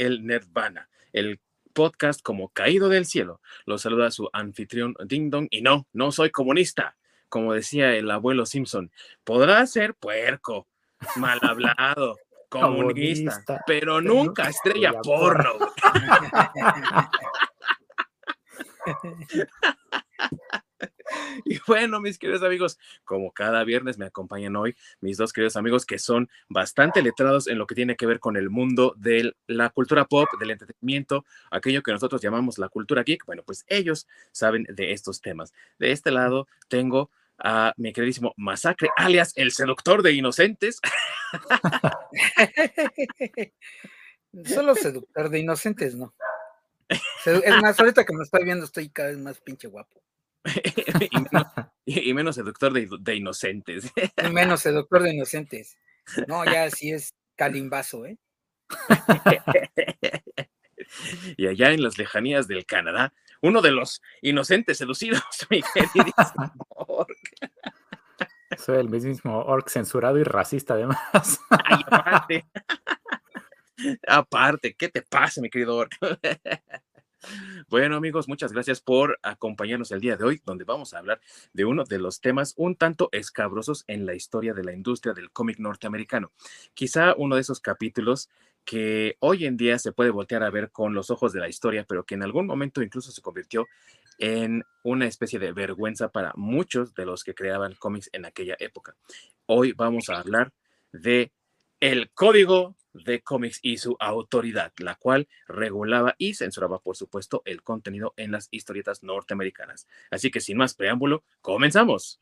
El Nerdvana, el podcast como caído del cielo. Los saluda su anfitrión Ding Dong y no, no soy comunista, como decía el abuelo Simpson. Podrá ser puerco, mal hablado, comunista, pero nunca estrella porno. Y bueno, mis queridos amigos, como cada viernes me acompañan hoy mis dos queridos amigos que son bastante letrados en lo que tiene que ver con el mundo de la cultura pop, del entretenimiento, aquello que nosotros llamamos la cultura geek. Bueno, pues ellos saben de estos temas. De este lado tengo a mi queridísimo Masacre, alias el seductor de inocentes. Solo seductor de inocentes, ¿no? Es más, ahorita que me estoy viendo estoy cada vez más pinche guapo. y, menos, seductor de, inocentes. y menos seductor de inocentes. No, ya sí es calimbazo, ¿eh? y allá en las lejanías del Canadá, uno de los inocentes seducidos, mi Soy el mismo orc censurado y racista, además. aparte. aparte, ¿qué te pasa, mi querido orc? Bueno amigos, muchas gracias por acompañarnos el día de hoy, donde vamos a hablar de uno de los temas un tanto escabrosos en la historia de la industria del cómic norteamericano. Quizá uno de esos capítulos que hoy en día se puede voltear a ver con los ojos de la historia, pero que en algún momento incluso se convirtió en una especie de vergüenza para muchos de los que creaban cómics en aquella época. Hoy vamos a hablar de el código de cómics y su autoridad, la cual regulaba y censuraba, por supuesto, el contenido en las historietas norteamericanas. Así que sin más preámbulo, comenzamos.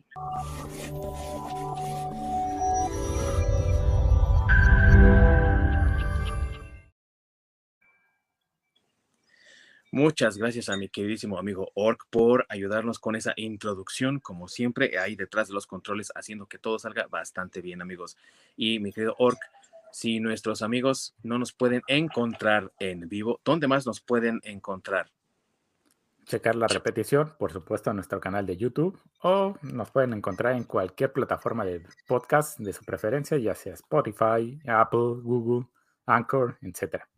Muchas gracias a mi queridísimo amigo Orc por ayudarnos con esa introducción, como siempre, ahí detrás de los controles, haciendo que todo salga bastante bien, amigos. Y mi querido Orc, si nuestros amigos no nos pueden encontrar en vivo, ¿dónde más nos pueden encontrar? Checar la repetición, por supuesto, en nuestro canal de YouTube o nos pueden encontrar en cualquier plataforma de podcast de su preferencia, ya sea Spotify, Apple, Google, Anchor, etcétera.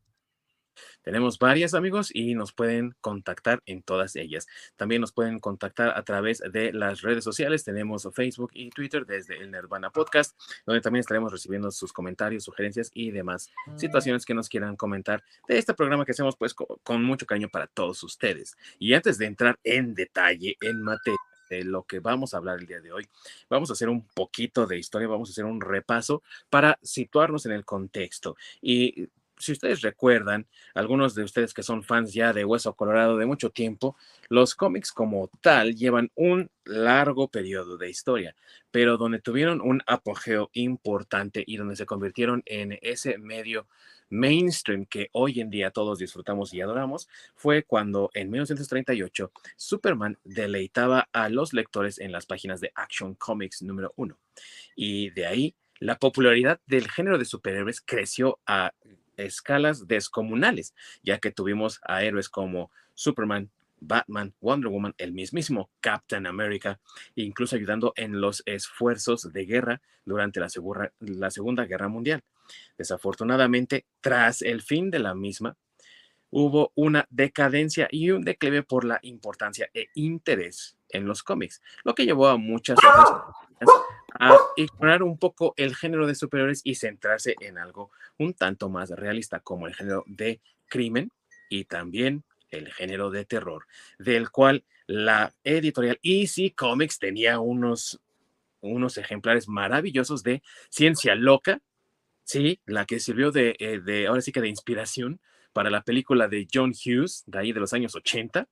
Tenemos varias amigos y nos pueden contactar en todas ellas. También nos pueden contactar a través de las redes sociales. Tenemos Facebook y Twitter desde el Nirvana Podcast, donde también estaremos recibiendo sus comentarios, sugerencias y demás situaciones que nos quieran comentar de este programa que hacemos pues con mucho cariño para todos ustedes. Y antes de entrar en detalle, en materia, de lo que vamos a hablar el día de hoy. Vamos a hacer un poquito de historia, vamos a hacer un repaso para situarnos en el contexto. Y si ustedes recuerdan, algunos de ustedes que son fans ya de Hueso Colorado de mucho tiempo, los cómics como tal llevan un largo periodo de historia, pero donde tuvieron un apogeo importante y donde se convirtieron en ese medio mainstream que hoy en día todos disfrutamos y adoramos, fue cuando en 1938 Superman deleitaba a los lectores en las páginas de Action Comics número uno. Y de ahí la popularidad del género de superhéroes creció a escalas descomunales, ya que tuvimos a héroes como Superman, Batman, Wonder Woman, el mismísimo Captain America, incluso ayudando en los esfuerzos de guerra durante la, la Segunda Guerra Mundial. Desafortunadamente, tras el fin de la misma, hubo una decadencia y un declive por la importancia e interés en los cómics, lo que llevó a muchas otras a ignorar un poco el género de superiores y centrarse en algo un tanto más realista, como el género de crimen y también el género de terror, del cual la editorial Easy Comics tenía unos, unos ejemplares maravillosos de ciencia loca, sí, la que sirvió de, eh, de, ahora sí que de inspiración para la película de John Hughes, de ahí de los años 80,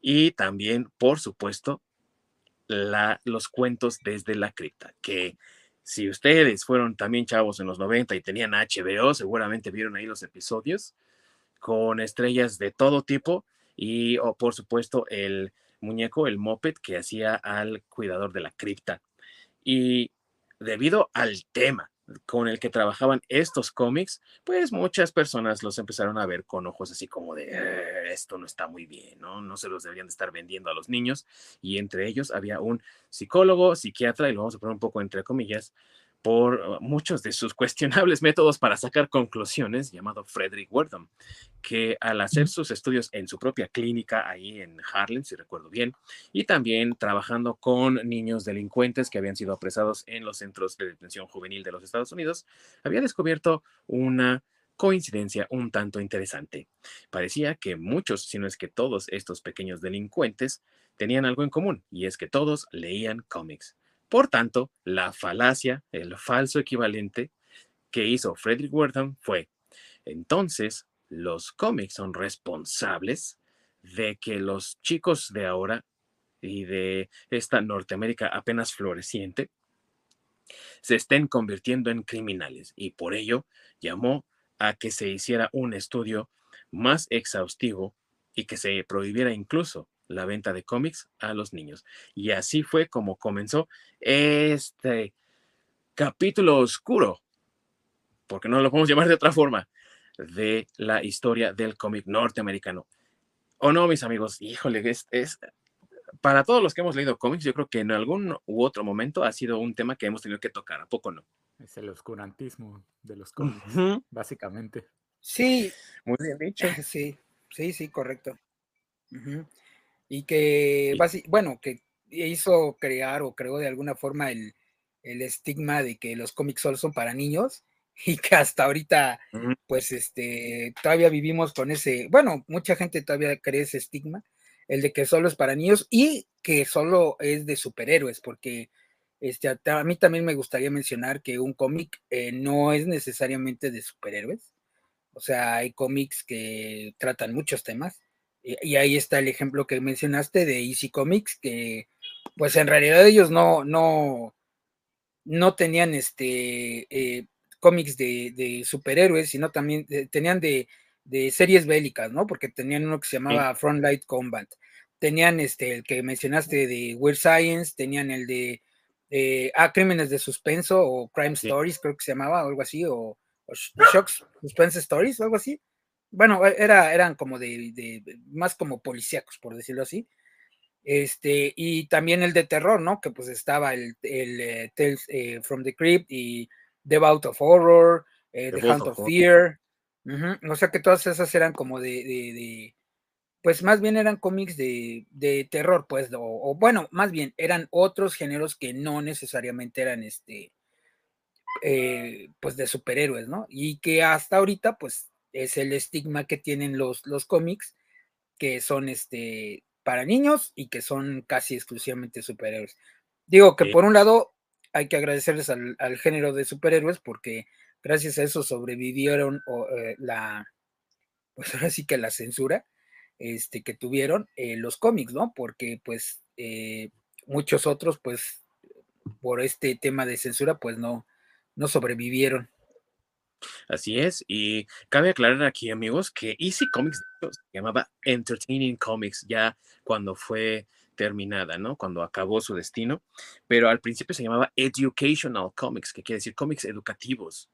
y también, por supuesto, la, los cuentos desde la cripta, que si ustedes fueron también chavos en los 90 y tenían HBO, seguramente vieron ahí los episodios con estrellas de todo tipo y, o por supuesto, el muñeco, el moped que hacía al cuidador de la cripta. Y debido al tema con el que trabajaban estos cómics, pues muchas personas los empezaron a ver con ojos así como de, eh, esto no está muy bien, ¿no? No se los deberían de estar vendiendo a los niños. Y entre ellos había un psicólogo, psiquiatra, y lo vamos a poner un poco entre comillas, por uh, muchos de sus cuestionables métodos para sacar conclusiones, llamado Frederick Wordham, que al hacer sus estudios en su propia clínica ahí en Harlem, si recuerdo bien, y también trabajando con niños delincuentes que habían sido apresados en los centros de detención juvenil de los Estados Unidos, había descubierto una coincidencia un tanto interesante. Parecía que muchos, si no es que todos estos pequeños delincuentes, tenían algo en común, y es que todos leían cómics. Por tanto, la falacia, el falso equivalente que hizo Frederick Wertham fue, entonces, los cómics son responsables de que los chicos de ahora y de esta Norteamérica apenas floreciente se estén convirtiendo en criminales y por ello llamó a que se hiciera un estudio más exhaustivo y que se prohibiera incluso la venta de cómics a los niños. Y así fue como comenzó este capítulo oscuro, porque no lo podemos llamar de otra forma, de la historia del cómic norteamericano. ¿O no, mis amigos? Híjole, es, es, para todos los que hemos leído cómics, yo creo que en algún u otro momento ha sido un tema que hemos tenido que tocar, ¿a poco no? Es el oscurantismo de los cómics, básicamente. Sí. Muy bien dicho. Sí, sí, sí, correcto. Y que, bueno, que hizo crear o creó de alguna forma el, estigma de que los cómics solo son para niños y que hasta ahorita, pues, este, todavía vivimos con ese, bueno, mucha gente todavía cree ese estigma, el de que solo es para niños y que solo es de superhéroes, porque este, a, mí también me gustaría mencionar que un cómic eh, no es necesariamente de superhéroes. O sea, hay cómics que tratan muchos temas. Y, ahí está el ejemplo que mencionaste de Easy Comics, que pues en realidad ellos no, no, no tenían este eh, cómics de, superhéroes, sino también eh, tenían de, series bélicas, ¿no? Porque tenían uno que se llamaba Frontlight Combat. Tenían este, el que mencionaste de Weird Science, tenían el de eh, ah, Crímenes de Suspenso o Crime Stories, creo que se llamaba, o algo así, o, Shocks Suspense Stories, o algo así. Bueno, e, era, eran como de, más como policíacos, por decirlo así. Este, y también el de terror, ¿no? Que pues estaba el, el eh, Tales eh, from the Crypt y The Bout of Horror, The, Hunt of, Fear. O sea que todas esas eran como de, pues más bien eran cómics de, terror, pues, o, bueno, más bien eran otros géneros que no necesariamente eran este, eh, pues de superhéroes, ¿no? Y que hasta ahorita, pues, es el estigma que tienen los, los cómics, que son este, para niños y que son casi exclusivamente superhéroes. Digo que por un lado hay que agradecerles al, género de superhéroes porque gracias a eso sobrevivieron eh, la, pues ahora sí que la censura este, que tuvieron eh, los cómics, ¿no? Porque pues eh, muchos otros, pues por este tema de censura, pues no, no sobrevivieron. Así es, y cabe aclarar aquí, amigos, que Easy Comics se llamaba Entertaining Comics ya cuando fue terminada, ¿no? Cuando acabó su destino, pero al principio se llamaba Educational Comics, que quiere decir cómics educativos.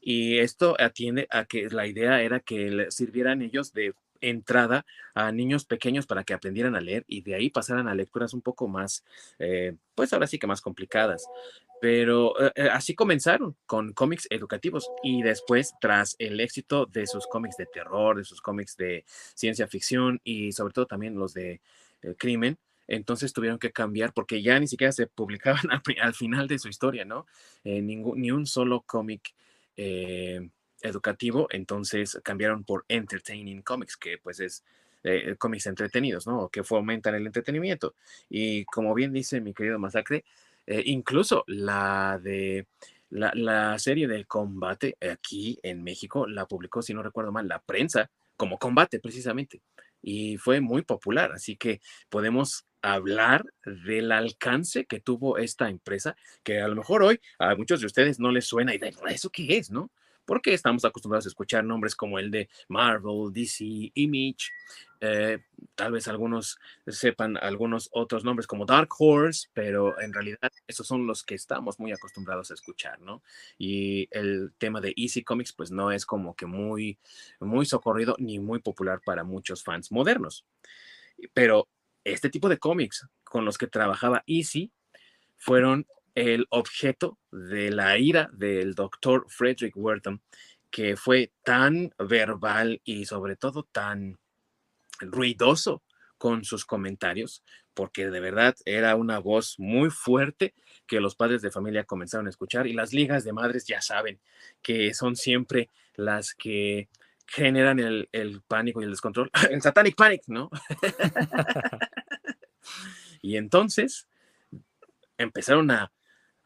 Y esto atiende a que la idea era que sirvieran ellos de entrada a niños pequeños para que aprendieran a leer y de ahí pasaran a lecturas un poco más, eh, pues ahora sí que más complicadas. Pero eh, eh, así comenzaron con cómics educativos y después, tras el éxito de sus cómics de terror, de sus cómics de ciencia ficción y sobre todo también los de crimen, entonces tuvieron que cambiar porque ya ni siquiera se publicaban al, final de su historia, ¿no? ningún, ni un solo cómic educativo, entonces cambiaron por Entertaining Comics, que pues es eh, cómics entretenidos, ¿no? Que fomentan el entretenimiento. Y como bien dice mi querido Masacre, eh, incluso la de la, serie de combate aquí en México la publicó, si no recuerdo mal, la prensa como combate precisamente. Y fue muy popular, así que podemos hablar del alcance que tuvo esta empresa, que a lo mejor hoy a muchos de ustedes no les suena y de eso qué es, ¿no? porque estamos acostumbrados a escuchar nombres como el de Marvel, DC, Image, eh, tal vez algunos sepan algunos otros nombres como Dark Horse, pero en realidad esos son los que estamos muy acostumbrados a escuchar, ¿no? Y el tema de Easy Comics pues no es como que muy, muy socorrido ni muy popular para muchos fans modernos. Pero este tipo de cómics con los que trabajaba Easy fueron el objeto de la ira del doctor Frederick Wertham, que fue tan verbal y sobre todo tan ruidoso con sus comentarios, porque de verdad era una voz muy fuerte que los padres de familia comenzaron a escuchar y las ligas de madres ya saben que son siempre las que generan el, el pánico y el descontrol, el satanic panic, ¿no? y entonces empezaron a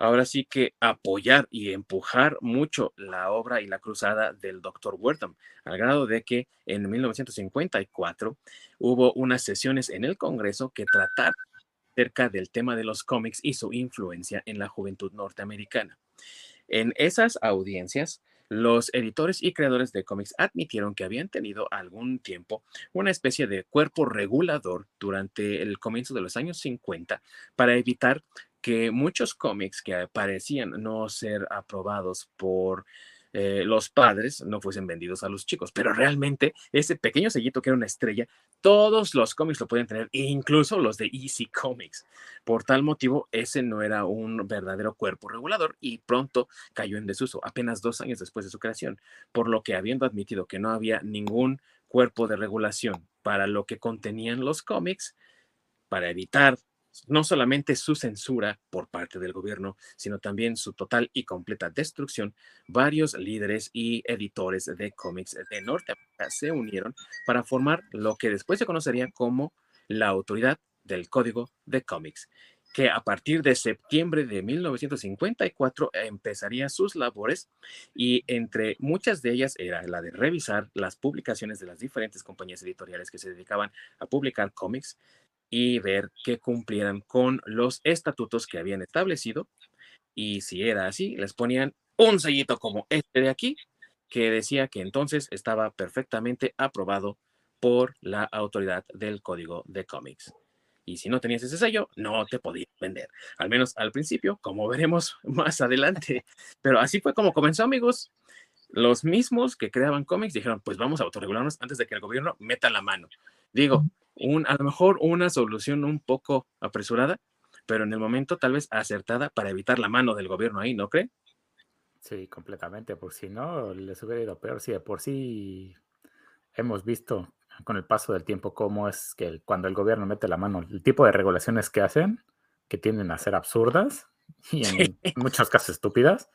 ahora sí que apoyar y empujar mucho la obra y la cruzada del Dr. Wertham, al grado de que en 1954 hubo unas sesiones en el Congreso que trataron acerca del tema de los cómics y su influencia en la juventud norteamericana. En esas audiencias, los editores y creadores de cómics admitieron que habían tenido algún tiempo una especie de cuerpo regulador durante el comienzo de los años 50 para evitar que muchos cómics que parecían no ser aprobados por eh, los padres no fuesen vendidos a los chicos, pero realmente ese pequeño sellito que era una estrella, todos los cómics lo pueden tener, incluso los de Easy Comics. Por tal motivo, ese no era un verdadero cuerpo regulador y pronto cayó en desuso, apenas dos años después de su creación, por lo que habiendo admitido que no había ningún cuerpo de regulación para lo que contenían los cómics, para evitar no solamente su censura por parte del gobierno, sino también su total y completa destrucción, varios líderes y editores de cómics de Norteamérica se unieron para formar lo que después se conocería como la Autoridad del Código de Cómics, que a partir de septiembre de 1954 empezaría sus labores y entre muchas de ellas era la de revisar las publicaciones de las diferentes compañías editoriales que se dedicaban a publicar cómics, y ver que cumplieran con los estatutos que habían establecido. Y si era así, les ponían un sellito como este de aquí, que decía que entonces estaba perfectamente aprobado por la autoridad del código de cómics. Y si no tenías ese sello, no te podías vender. Al menos al principio, como veremos más adelante. Pero así fue como comenzó, amigos. Los mismos que creaban cómics dijeron, pues vamos a autorregularnos antes de que el gobierno meta la mano. Digo, un, a lo mejor una solución un poco apresurada, pero en el momento tal vez acertada para evitar la mano del gobierno ahí, ¿no cree? Sí, completamente, por si no, les hubiera ido peor. Si de por sí hemos visto con el paso del tiempo cómo es que cuando el gobierno mete la mano, el tipo de regulaciones que hacen, que tienden a ser absurdas y en muchos casos estúpidas,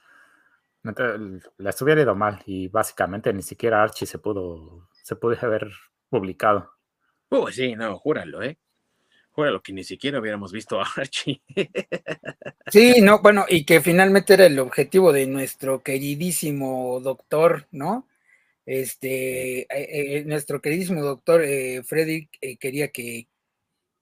les hubiera ido mal y básicamente ni siquiera Archie se pudo, se pudo haber publicado. Pues sí, no, júralo, ¿eh? Júralo que ni siquiera hubiéramos visto a Archie. sí, no, bueno, y que finalmente era el objetivo de nuestro queridísimo doctor, ¿no? Este, eh, eh, nuestro queridísimo doctor eh, Frederick quería que,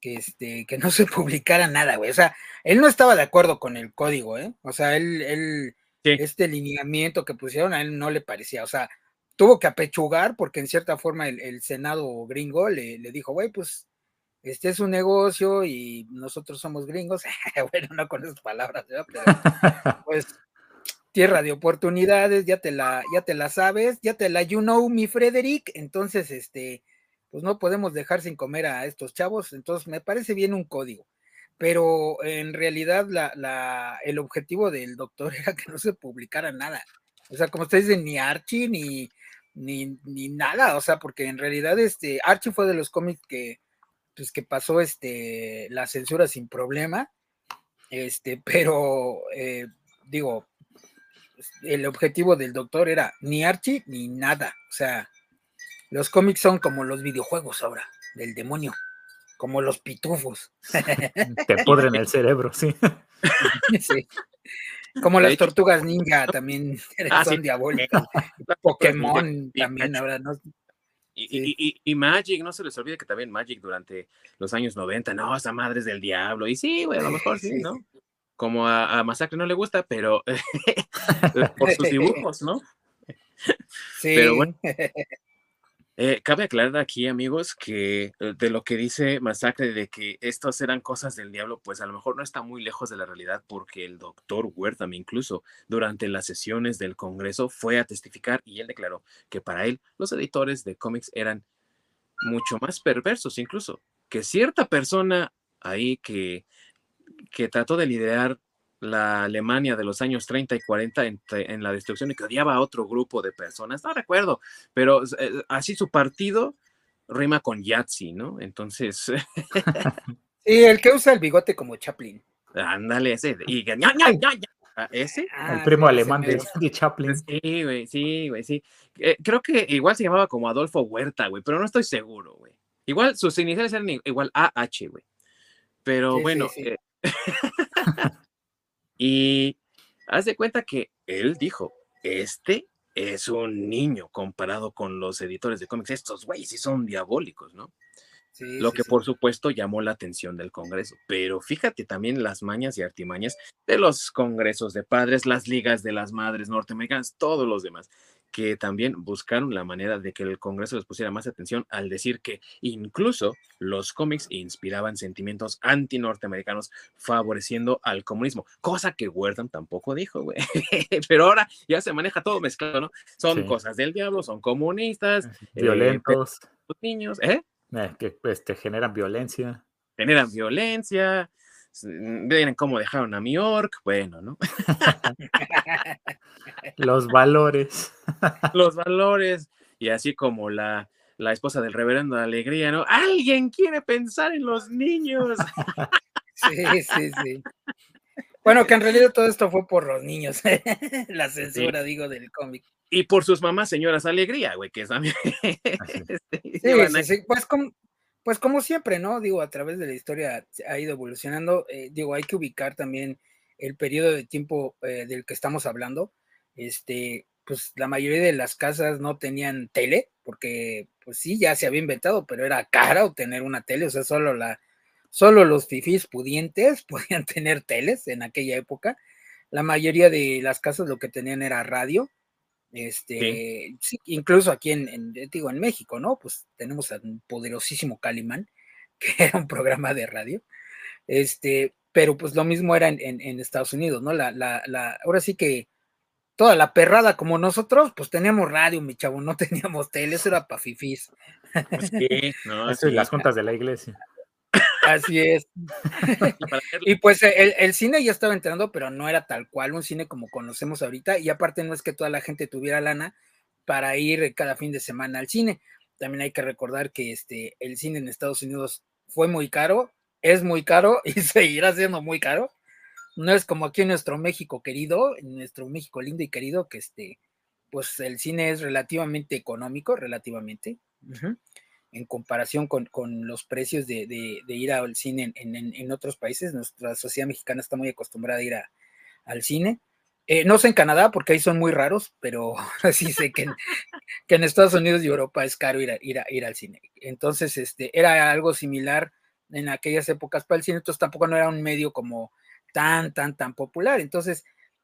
que, este, que no se publicara nada, güey. O sea, él no estaba de acuerdo con el código, ¿eh? O sea, él, él este lineamiento que pusieron a él no le parecía. O sea, tuvo que apechugar porque en cierta forma el, Senado gringo le, dijo, güey, pues este es un negocio y nosotros somos gringos. bueno, no con esas palabras, pero pues tierra de oportunidades, ya te la, ya te la sabes, ya te la you know, mi Frederick. Entonces, este, pues no podemos dejar sin comer a estos chavos. Entonces, me parece bien un código. Pero en realidad la, el objetivo del doctor era que no se publicara nada. O sea, como ustedes dicen, ni Archie, ni, ni, ni nada, o sea, porque en realidad este Archie fue de los cómics que pues que pasó este la censura sin problema. Este, pero eh, digo, el objetivo del doctor era ni Archie ni nada. O sea, los cómics son como los videojuegos ahora, del demonio, como los pitufos. Te podren el cerebro, sí. sí. Como las tortugas ninja también ah, son diabólicas. Pokémon también ahora, ¿no? Y, Magic, no se les olvide que también Magic durante los años 90, no, esa madre es del diablo. Y sí, güey, a lo mejor sí, ¿no? Como a, a, Masacre no le gusta, pero por sus dibujos, ¿no? Sí. Pero bueno, eh, cabe aclarar aquí, amigos, que eh, de lo que dice Masacre de que estas eran cosas del diablo, pues a lo mejor no está muy lejos de la realidad, porque el doctor Wertham incluso durante las sesiones del Congreso fue a testificar y él declaró que para él los editores de cómics eran mucho más perversos, incluso que cierta persona ahí que, que trató de liderar la Alemania de los años 30 y 40 en, la destrucción y que odiaba a otro grupo de personas, no recuerdo, pero eh, así su partido rima con Yahtzee, ¿no? Entonces... sí, el que usa el bigote como Chaplin. Ándale, ese. Y, ah, ¿Ese? el ah, primo alemán de, Chaplin. Sí, güey, sí, güey, sí. Eh, creo que igual se llamaba como Adolfo Huerta, güey, pero no estoy seguro, güey. Igual sus iniciales eran igual AH, güey. Pero bueno, eh, y haz de cuenta que él dijo, este es un niño comparado con los editores de cómics. Estos güeyes sí son diabólicos, ¿no? lo que por supuesto llamó la atención del Congreso. Pero fíjate también las mañas y artimañas de los congresos de padres, las ligas de las madres norteamericanas, todos los demás que también buscaron la manera de que el Congreso les pusiera más atención al decir que incluso los cómics inspiraban sentimientos anti-norteamericanos favoreciendo al comunismo, cosa que Wertham tampoco dijo, güey. Pero ahora ya se maneja todo mezclado, ¿no? Son cosas del diablo, son comunistas, eh, violentos. niños, ¿eh? ¿eh? que pues, te generan violencia. Generan violencia, miren cómo dejaron a New York, bueno, ¿no? Los valores. Los valores. Y así como la, la esposa del reverendo de Alegría, ¿no? Alguien quiere pensar en los niños. Sí, sí, sí. Bueno, que en realidad todo esto fue por los niños, la censura, digo, del cómic. Y por sus mamás, señoras Alegría, güey, que es también. Este, sí, sí, Pues como, pues como siempre, ¿no? Digo, a través de la historia ha ido evolucionando. Eh, digo, hay que ubicar también el periodo de tiempo eh, del que estamos hablando. Este, pues la mayoría de las casas no tenían tele, porque pues sí, ya se había inventado, pero era cara obtener una tele, o sea, solo la, solo los fifís pudientes podían tener teles en aquella época. La mayoría de las casas lo que tenían era radio. Este, incluso aquí en, digo, en México, ¿no? Pues tenemos a un poderosísimo Calimán, que era un programa de radio. Este, pero pues lo mismo era en, Estados Unidos, ¿no? La, la, la, ahora sí que toda la perrada como nosotros, pues teníamos radio, mi chavo, no teníamos tele, eso era para fifís. Pues no, eso las juntas de la iglesia. Así es. y pues el, cine ya estaba entrando, pero no era tal cual un cine como conocemos ahorita. Y aparte no es que toda la gente tuviera lana para ir cada fin de semana al cine. También hay que recordar que este, el cine en Estados Unidos fue muy caro, es muy caro y seguirá siendo muy caro. No es como aquí en nuestro México querido, en nuestro México lindo y querido, que este, pues el cine es relativamente económico, relativamente en comparación con, los precios de, ir al cine en, otros países. Nuestra sociedad mexicana está muy acostumbrada a ir al cine. Eh, no sé en Canadá, porque ahí son muy raros, pero sí sé que en, que en Estados Unidos y Europa es caro ir, a, ir, ir al cine. Entonces, este, era algo similar en aquellas épocas para el cine, entonces tampoco no era un medio como tan, tan, tan popular. Entonces,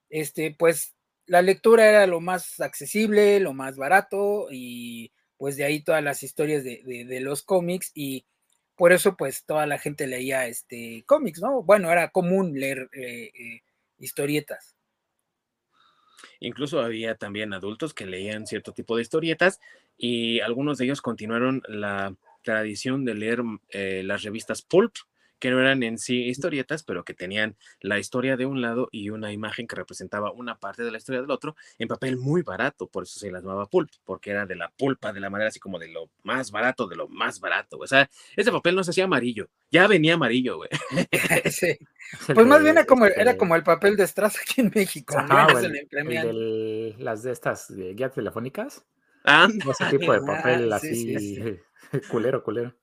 este, pues la lectura era lo más accesible, lo más barato y pues de ahí todas las historias de, los cómics y por eso pues toda la gente leía este cómics, ¿no? Bueno, era común leer eh, eh, historietas. Incluso había también adultos que leían cierto tipo de historietas y algunos de ellos continuaron la tradición de leer eh, las revistas pulp, que no eran en sí historietas, pero que tenían la historia de un lado y una imagen que representaba una parte de la historia del otro en papel muy barato, por eso se las llamaba pulp, porque era de la pulpa, de la manera así como de lo más barato, de lo más barato. O sea, ese papel no se hacía amarillo, ya venía amarillo, güey. Sí. Pues más bien era como, era como el papel de Strass aquí en México. las de estas guías telefónicas. Ah, ese tipo de papel así, culero, culero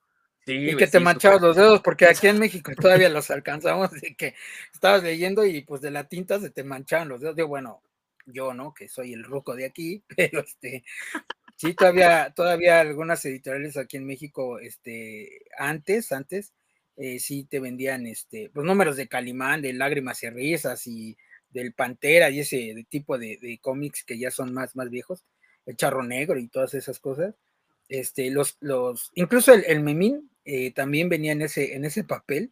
y que te manchabas los dedos, porque aquí en México todavía los alcanzamos de que estabas leyendo y pues de la tinta se te manchaban los dedos. Yo, bueno, yo, ¿no? Que soy el ruco de aquí, pero este, sí, todavía, todavía algunas editoriales aquí en México, este, antes, antes, eh, sí te vendían, este, los números de Calimán, de Lágrimas y Risas y del Pantera y ese tipo de, cómics que ya son más, más viejos, el Charro Negro y todas esas cosas. Este, los, los, incluso el, el memín, eh, también venía en ese, en ese papel.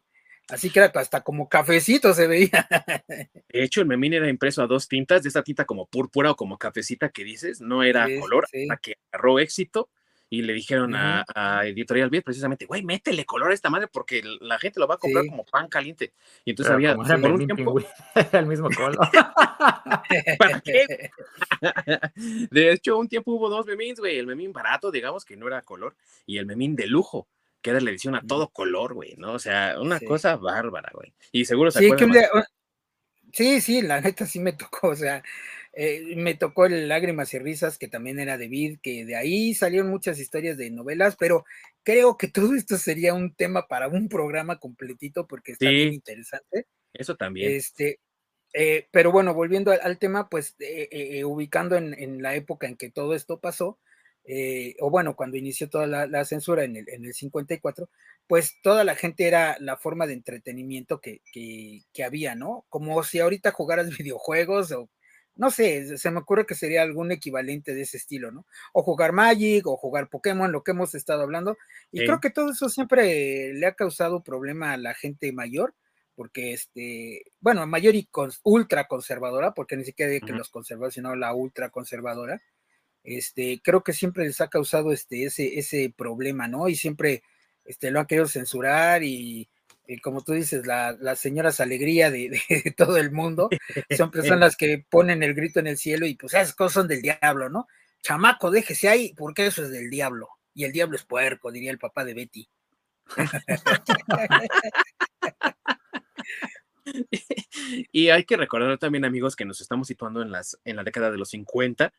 Así que era hasta como cafecito se veía. De hecho, el memín era impreso a dos tintas, de esa tinta como púrpura o como cafecita que dices, no era color, hasta que agarró éxito y le dijeron a, Editorial Beat precisamente, güey, métele color a esta madre porque la gente lo va a comprar como pan caliente. Y entonces había por un tiempo el mismo color. ¿Para qué? de hecho, un tiempo hubo dos memins, güey, el memín barato, digamos, que no era color, y el memín de lujo, que era la edición a todo color, güey, ¿no? O sea, una cosa bárbara, güey. Y seguro se sí, Sí, sí, la neta sí me tocó, o sea, eh, me tocó el Lágrimas y Risas, que también era de Vid, que de ahí salieron muchas historias de novelas, pero creo que todo esto sería un tema para un programa completito porque está bien interesante. Eso también. Este, eh, pero bueno, volviendo al, tema, pues eh, ubicando en, la época en que todo esto pasó, o bueno, cuando inició toda la, censura en el, en el 54, pues toda la gente era la forma de entretenimiento que, que, había, ¿no? Como si ahorita jugaras videojuegos o no sé, se me ocurre que sería algún equivalente de ese estilo, ¿no? O jugar Magic o jugar Pokémon, lo que hemos estado hablando. Y creo que todo eso siempre le ha causado problema a la gente mayor, porque este, bueno, mayor y ultra conservadora, porque ni siquiera de que los conservadores, sino la ultra conservadora. Este, creo que siempre les ha causado este, ese, ese problema, ¿no? Y siempre este, lo han querido censurar y como tú dices, las señoras alegría de, todo el mundo, siempre son las que ponen el grito en el cielo y pues esas cosas son del diablo, ¿no? Chamaco, déjese ahí, porque eso es del diablo. Y el diablo es puerco, diría el papá de Betty. y hay que recordar también, amigos, que nos estamos situando en, las, en la década de los 50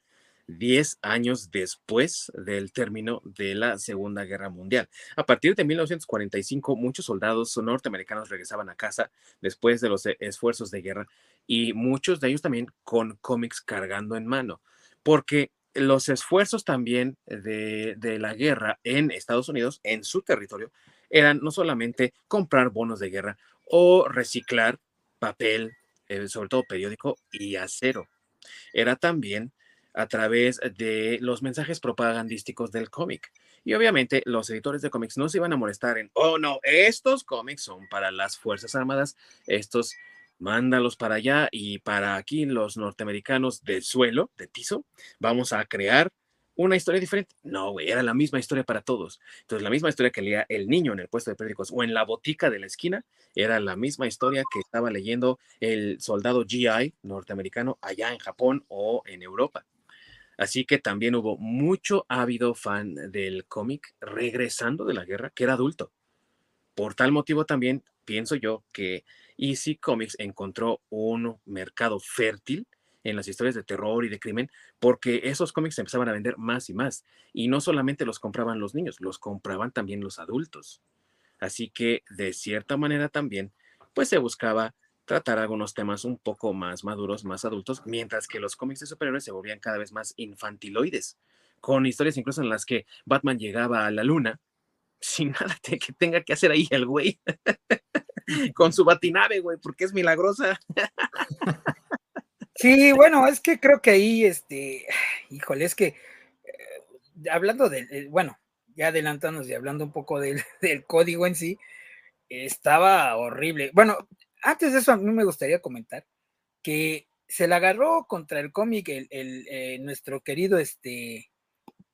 10 años después del término de la Segunda Guerra Mundial. A partir de 1945, muchos soldados norteamericanos regresaban a casa después de los e, esfuerzos de guerra y muchos de ellos también con cómics cargando en mano, porque los esfuerzos también de, la guerra en Estados Unidos, en su territorio, eran no solamente comprar bonos de guerra o reciclar papel, eh, sobre todo periódico y acero. Era también a través de los mensajes propagandísticos del cómic. Y obviamente los editores de cómics no se iban a molestar en, oh no, estos cómics son para las Fuerzas Armadas, estos mándalos para allá y para aquí los norteamericanos del suelo, de piso, vamos a crear una historia diferente. No, güey, era la misma historia para todos. Entonces, la misma historia que leía el niño en el puesto de periódicos o en la botica de la esquina, era la misma historia que estaba leyendo el soldado GI norteamericano allá en Japón o en Europa. Así que también hubo mucho ávido fan del cómic regresando de la guerra que era adulto. Por tal motivo también pienso yo que Easy Comics encontró un mercado fértil en las historias de terror y de crimen, porque esos cómics empezaban a vender más y más. Y no solamente los compraban los niños, los compraban también los adultos. Así que de cierta manera también, pues se buscaba tratar algunos temas un poco más maduros, más adultos, mientras que los cómics de superhéroes se volvían cada vez más infantiloides, con historias incluso en las que Batman llegaba a la luna sin nada que tenga que hacer ahí el güey, con su batinave, güey, porque es milagrosa. sí, bueno, es que creo que ahí, este, híjole, es que eh, hablando de, eh, bueno, ya adelantándonos y hablando un poco del, del código en sí, estaba horrible. Bueno, antes de eso, a mí me gustaría comentar que se la agarró contra el cómic el, eh, nuestro querido este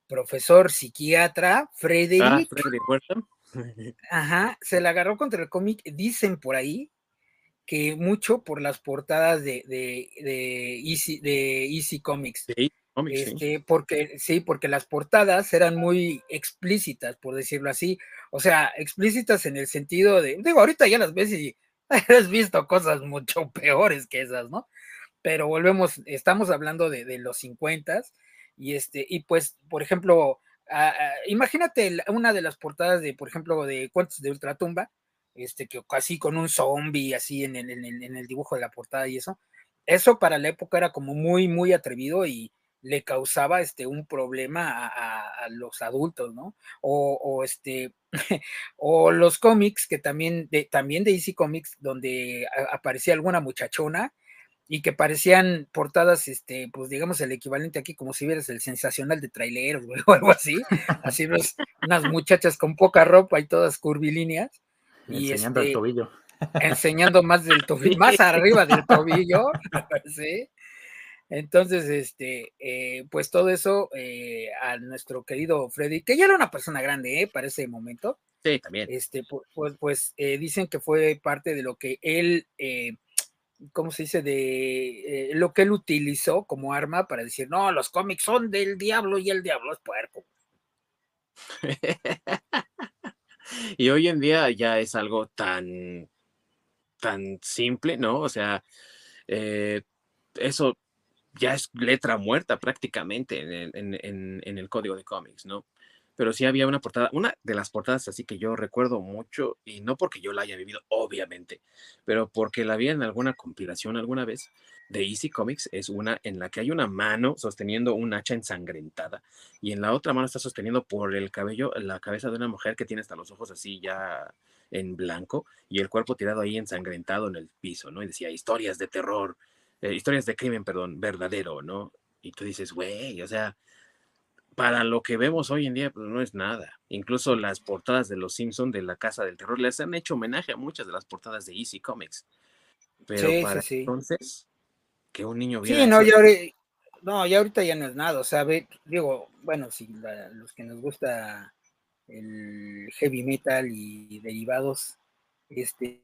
profesor psiquiatra ah, Frederick. Ajá, se la agarró contra el cómic. Dicen por ahí que mucho por las portadas de, de, de Easy, de Easy Comics. este, Porque sí, porque las portadas eran muy explícitas, por decirlo así. O sea, explícitas en el sentido de, digo, ahorita ya las ves y has visto cosas mucho peores que esas, ¿no? Pero volvemos, estamos hablando de, los 50 y este, y pues, por ejemplo, imagínate una de las portadas de, por ejemplo, de Cuentos de Ultratumba, este, que casi con un zombie así en el, en el dibujo de la portada y eso. Eso para la época era como muy, muy atrevido y, le causaba este, un problema a, los adultos, ¿no? O, este, o los cómics que también de, también de Easy Comics, donde aparecía alguna muchachona y que parecían portadas, este, pues digamos el equivalente aquí, como si vieras el sensacional de traileros o algo así, así ves unas muchachas con poca ropa y todas curvilíneas. Y enseñando el este, tobillo. Enseñando más del tobillo, más arriba del tobillo, ¿sí? Entonces, este, eh, pues todo eso eh, a nuestro querido Freddy, que ya era una persona grande, ¿eh? Para ese momento. Sí, también. Este, pues, pues dicen que fue parte de lo que él, ¿cómo se dice? De lo que él utilizó como arma para decir, no, los cómics son del diablo y el diablo es puerco. y hoy en día ya es algo tan, tan simple, ¿no? O sea, eso ya es letra muerta prácticamente en, el código de cómics, ¿no? Pero sí había una portada, una de las portadas así que yo recuerdo mucho, y no porque yo la haya vivido, obviamente, pero porque la vi en alguna compilación alguna vez de Easy Comics, es una en la que hay una mano sosteniendo un hacha ensangrentada, y en la otra mano está sosteniendo por el cabello la cabeza de una mujer que tiene hasta los ojos así ya en blanco, y el cuerpo tirado ahí ensangrentado en el piso, ¿no? Y decía, historias de terror, eh, historias de crimen, perdón, verdadero, ¿no? Y tú dices, güey, o sea, para lo que vemos hoy en día, pues no es nada. Incluso las portadas de los Simpsons de la Casa del Terror les han hecho homenaje a muchas de las portadas de Easy Comics. Pero para entonces, que un niño viera. Sí, no, ya ahorita, no, ya ahorita ya no es nada. O sea, digo, bueno, si los que nos gusta el heavy metal y derivados, este,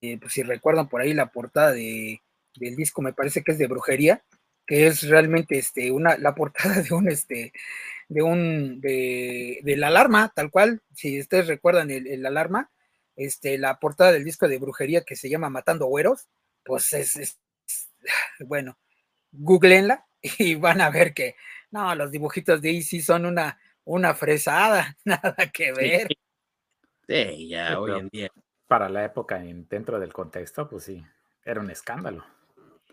eh, pues si recuerdan por ahí la portada de del disco, me parece que es de brujería, que es realmente este, una, la portada de un, este, de un, de, la alarma, tal cual, si ustedes recuerdan el, alarma, este, la portada del disco de brujería que se llama Matando Güeros, pues es, bueno, googleenla y van a ver que, no, los dibujitos de Easy son una, una fresada, nada que ver. Sí, ya hoy en día. Para la época, dentro del contexto, pues sí, era un escándalo.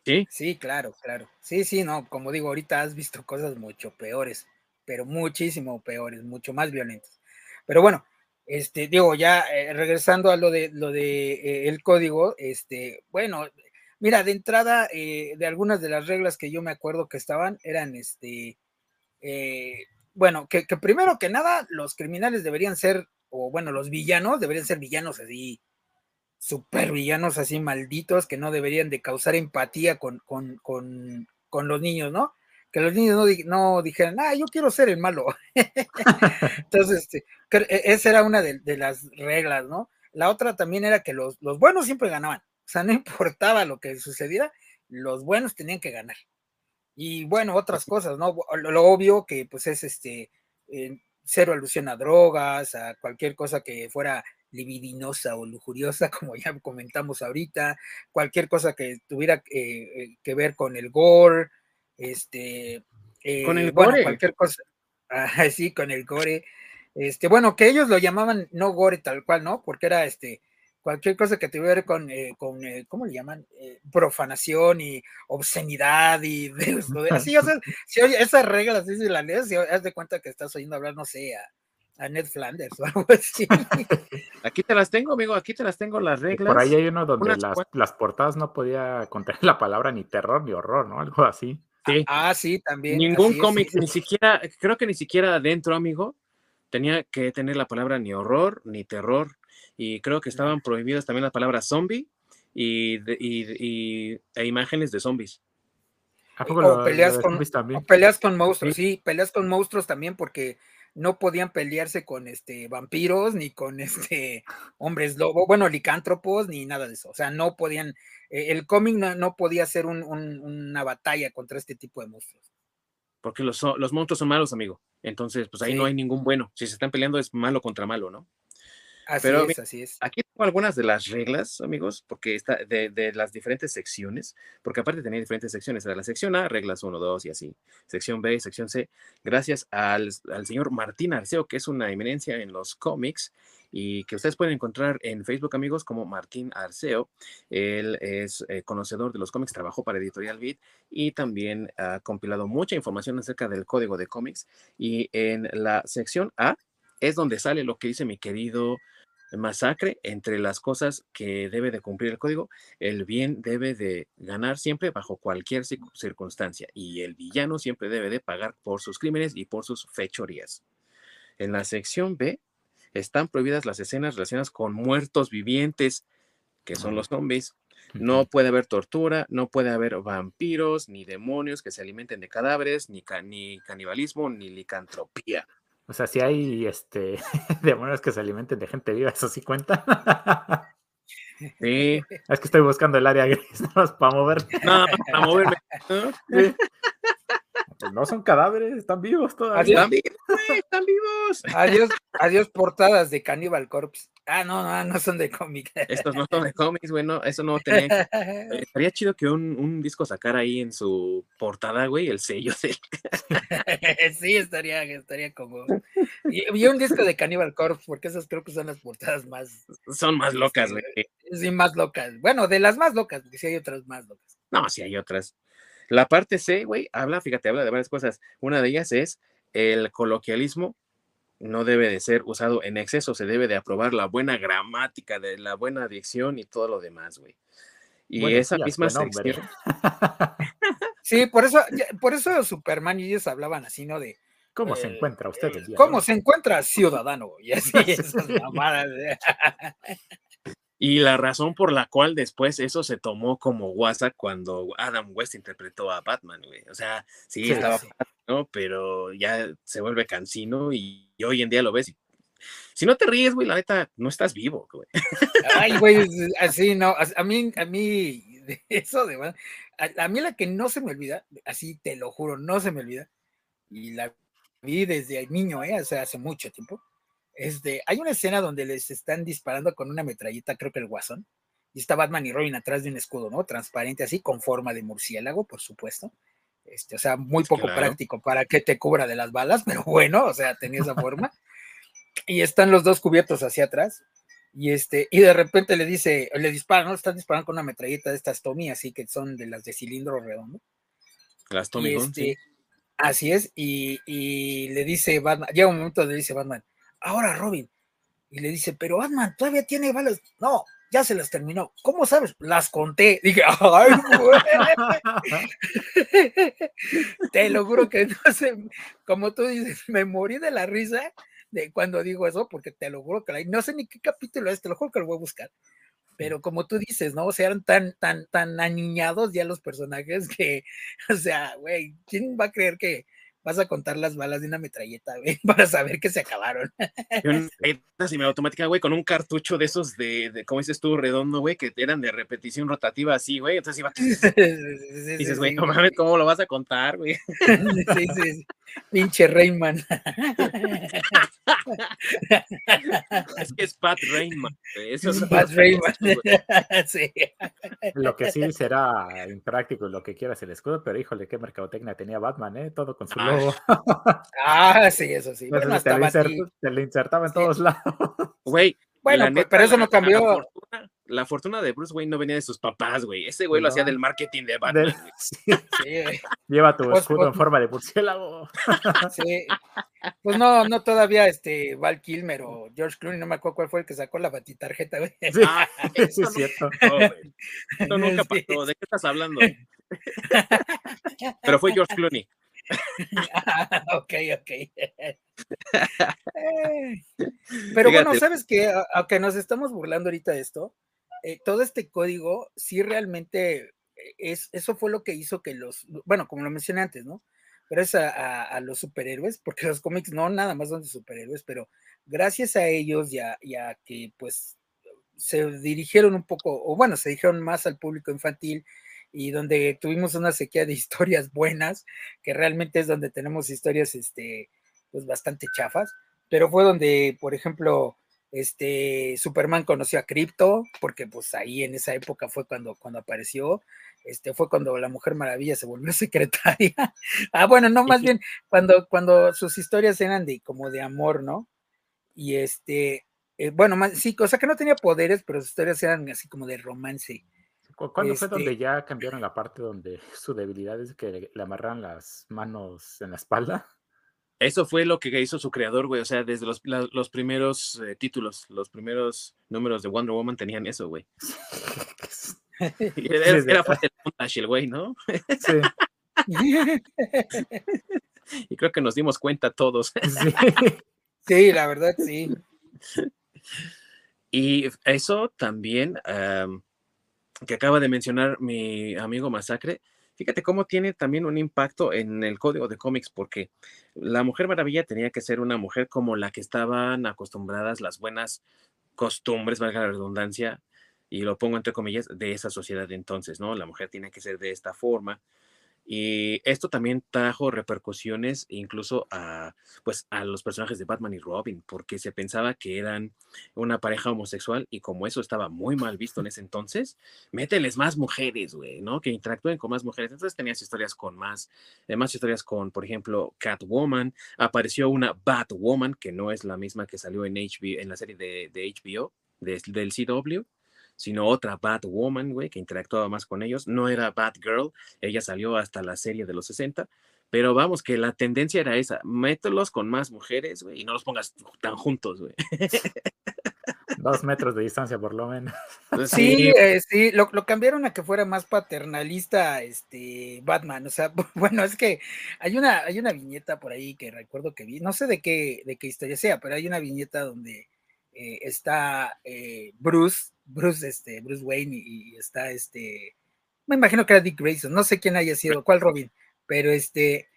Sí. Sí, claro, claro. Sí, sí, no, como digo, ahorita has visto cosas mucho peores, pero muchísimo peores, mucho más violentas. Pero bueno, este, digo, ya eh, regresando a lo de lo de eh, el código, este, bueno, mira, de entrada, eh, de algunas de las reglas que yo me acuerdo que estaban, eran este, bueno, que, que primero que nada, los criminales deberían ser, o bueno, los villanos deberían ser villanos así villanos así malditos que no deberían de causar empatía con, con, con, los niños, ¿no? Que los niños no, no, dijeran, ah, yo quiero ser el malo. Entonces, este, e, esa era una de, las reglas, ¿no? La otra también era que los, los buenos siempre ganaban. O sea, no importaba lo que sucediera, los buenos tenían que ganar. Y bueno, otras cosas, ¿no? Lo, obvio que pues es este, eh, cero alusión a drogas, a cualquier cosa que fuera libidinosa o lujuriosa, como ya comentamos ahorita, cualquier cosa que tuviera eh, eh, que ver con el gore, este, con el eh, gore. cualquier cosa, sí, con el gore, este, bueno, que ellos lo llamaban no gore tal cual, ¿no? Porque era este, cualquier cosa que tuviera con, con ¿cómo le llaman? profanación y obscenidad y así, o sea, si oye, esas reglas, así la lees, si haz de cuenta que estás oyendo hablar, no sé, a, a Ned Flanders o algo así. Aquí te las tengo, amigo, aquí te las tengo las reglas. Por ahí hay uno donde las, portadas no podía contener la palabra ni terror ni horror, ¿no? Algo así. Sí. Ah, sí, también. Ningún cómic, ni siquiera, creo que ni siquiera adentro, amigo, tenía que tener la palabra ni horror ni terror. Y creo que estaban prohibidas también las palabras zombie y, y, e imágenes de zombies. o, peleas con, o peleas con monstruos, sí, peleas con monstruos también porque no podían pelearse con este vampiros ni con este hombres lobo, bueno, licántropos ni nada de eso. O sea, no podían, eh, el cómic no, podía ser una batalla contra este tipo de monstruos. Porque los, los monstruos son malos, amigo. Entonces, pues ahí no hay ningún bueno. Si se están peleando es malo contra malo, ¿no? Así es, así es. Aquí tengo algunas de las reglas, amigos, porque está de, las diferentes secciones, porque aparte tenía diferentes secciones. Era la sección A, reglas 1, 2 y así. Sección B, sección C. Gracias al, señor Martín Arceo, que es una eminencia en los cómics y que ustedes pueden encontrar en Facebook, amigos, como Martín Arceo. Él es eh, conocedor de los cómics, trabajó para Editorial Beat y también ha compilado mucha información acerca del código de cómics. Y en la sección A es donde sale lo que dice mi querido masacre entre las cosas que debe de cumplir el código, el bien debe de ganar siempre bajo cualquier circunstancia y el villano siempre debe de pagar por sus crímenes y por sus fechorías. En la sección B están prohibidas las escenas relacionadas con muertos vivientes, que son los zombies, No puede haber tortura, no puede haber vampiros, ni demonios que se alimenten de cadáveres, ni, ni canibalismo, ni licantropía. O sea, si hay este demonios que se alimenten de gente viva, ¿eso sí cuenta? Sí. Es que estoy buscando el área gris para moverme. No, para moverme. Pues no son cadáveres, están vivos todavía. Están vivos, están vivos. Adiós, adiós portadas de Cannibal Corpse. Ah, no, no, no son de cómic. Estos no son de cómics, güey, no, eso no tenía. estaría chido que un, un, disco sacara ahí en su portada, güey, el sello de. sí, estaría, estaría como. Y, un disco de Cannibal Corpse, porque esas creo que son las portadas más. Son más locas, güey. Sí, más locas. Bueno, de las más locas, porque sí hay otras más locas. No, sí hay otras. La parte C, güey, habla, fíjate, habla de varias cosas. Una de ellas es el coloquialismo no debe de ser usado en exceso, se debe de aprobar la buena gramática, de la buena dicción y todo lo demás, güey. Y esa misma sección. sí, por eso, por eso Superman y ellos hablaban así, ¿no? De ¿Cómo se encuentra usted el día ¿Cómo se encuentra ciudadano? Y así, esas mamadas. Y la razón por la cual después eso se tomó como WhatsApp cuando Adam West interpretó a Batman, güey. O sea, sí, estaba, ¿no? Pero ya se vuelve cansino y, hoy en día lo ves y si no te ríes, güey, la neta, no estás vivo, güey. Ay, güey, así no, a mí, a mí, eso de a, a, mí la que no se me olvida, así te lo juro, no se me olvida, y la vi desde niño, ¿eh? o sea, hace mucho tiempo, este, hay una escena donde les están disparando con una metralleta, creo que el guasón, y está Batman y Robin atrás de un escudo, ¿no? Transparente así, con forma de murciélago, por supuesto. Este, o sea, muy poco práctico para que te cubra de las balas, pero bueno, o sea, tenía esa forma. y están los dos cubiertos hacia atrás. Y este, y de repente le dice, le disparan, ¿no? Están disparando con una metralleta de estas Tommy, así que son de las de cilindro redondo. Las Tommy este, Así es, y, y, le dice Batman, llega un momento donde dice Batman, ahora Robin. Y le dice, pero Batman todavía tiene balas. No, ya se las terminó. ¿Cómo sabes? Las conté. Dije, ay, Te lo juro que no sé, como tú dices, me morí de la risa de cuando digo eso, porque te lo juro que no sé ni qué capítulo es, te lo juro que lo voy a buscar. Pero como tú dices, ¿no? O sea, eran tan, tan, tan aniñados ya los personajes que, o sea, güey, ¿quién va a creer que, vas a contar las balas de una metralleta, güey, para saber que se acabaron. me automática, güey, con un cartucho de esos de, de ¿cómo dices tú, redondo, güey, que eran de repetición rotativa así, güey. Entonces iba. dices, güey, ¿cómo lo vas a contar, güey? sí, sí, sí. Pinche Rayman. es que es Pat Rayman. Eso es Pat Rayman. sí. Lo que sí será impráctico, lo que quieras el escudo, pero híjole, qué mercadotecnia tenía Batman, ¿eh? Todo con su ah, logo. ah, sí, eso sí. Bueno, te, lo insertaba en todos lados. Güey, bueno, pero eso no cambió. La fortuna, de Bruce Wayne no venía de sus papás, güey. Ese güey lo hacía del marketing de Batman. Sí. Lleva tu pues, escudo en pues, forma de murciélago. Sí. Pues no, no todavía este Val Kilmer o George Clooney, no me acuerdo cuál fue el que sacó la batitarjeta, güey. Sí, ah, eso es cierto. No, nunca pasó. ¿De qué estás hablando? Pero fue George Clooney. ok, ok. Pero bueno, sabes que aunque nos estamos burlando ahorita de esto, eh, todo este código sí realmente es, eso fue lo que hizo que los, bueno, como lo mencioné antes, ¿no? Gracias a, los superhéroes, porque los cómics no nada más son de superhéroes, pero gracias a ellos ya, ya que pues se dirigieron un poco, o bueno, se dirigieron más al público infantil y donde tuvimos una sequía de historias buenas, que realmente es donde tenemos historias, este, pues bastante chafas, pero fue donde, por ejemplo, este, Superman conoció a Crypto, porque pues ahí en esa época fue cuando, cuando apareció, este, fue cuando la Mujer Maravilla se volvió secretaria. ah, bueno, no, más bien cuando, cuando sus historias eran de como de amor, ¿no? Y este, eh, bueno, más, sí, cosa que no tenía poderes, pero sus historias eran así como de romance. ¿Cuándo fue donde este ya cambiaron la parte donde su debilidad es que le amarran las manos en la espalda? Eso fue lo que hizo su creador, güey. O sea, desde los, los primeros eh, títulos, los primeros números de Wonder Woman tenían eso, güey. era, era fácil el güey, ¿no? Sí. y creo que nos dimos cuenta todos. sí. sí, la verdad, sí. Y eso también que acaba de mencionar mi amigo Masacre, fíjate cómo tiene también un impacto en el código de cómics, porque la Mujer Maravilla tenía que ser una mujer como la que estaban acostumbradas las buenas costumbres, valga la redundancia, y lo pongo entre comillas, de esa sociedad de entonces, ¿no? La mujer tiene que ser de esta forma, y esto también trajo repercusiones incluso a, pues, a los personajes de Batman y Robin, porque se pensaba que eran una pareja homosexual y como eso estaba muy mal visto en ese entonces, mételes más mujeres, güey, ¿no? Que interactúen con más mujeres. Entonces tenías historias con más, eh, más historias con, por ejemplo, Catwoman. Apareció una Batwoman, que no es la misma que salió en, HBO, en la serie de, de HBO, del CW sino otra Batwoman, güey, que interactuaba más con ellos. No era Batgirl, ella salió hasta la serie de los 60, pero vamos, que la tendencia era esa, mételos con más mujeres, güey, y no los pongas tan juntos, güey. Dos metros de distancia, por lo menos. Pues sí, eh, sí, lo, cambiaron a que fuera más paternalista este Batman. O sea, bueno, es que hay una, hay una viñeta por ahí que recuerdo que vi, no sé de qué, de qué historia sea, pero hay una viñeta donde eh, está eh, Bruce Bruce, este, Bruce Wayne y, está este, me imagino que era Dick Grayson, no sé quién haya sido, cuál Robin, pero este,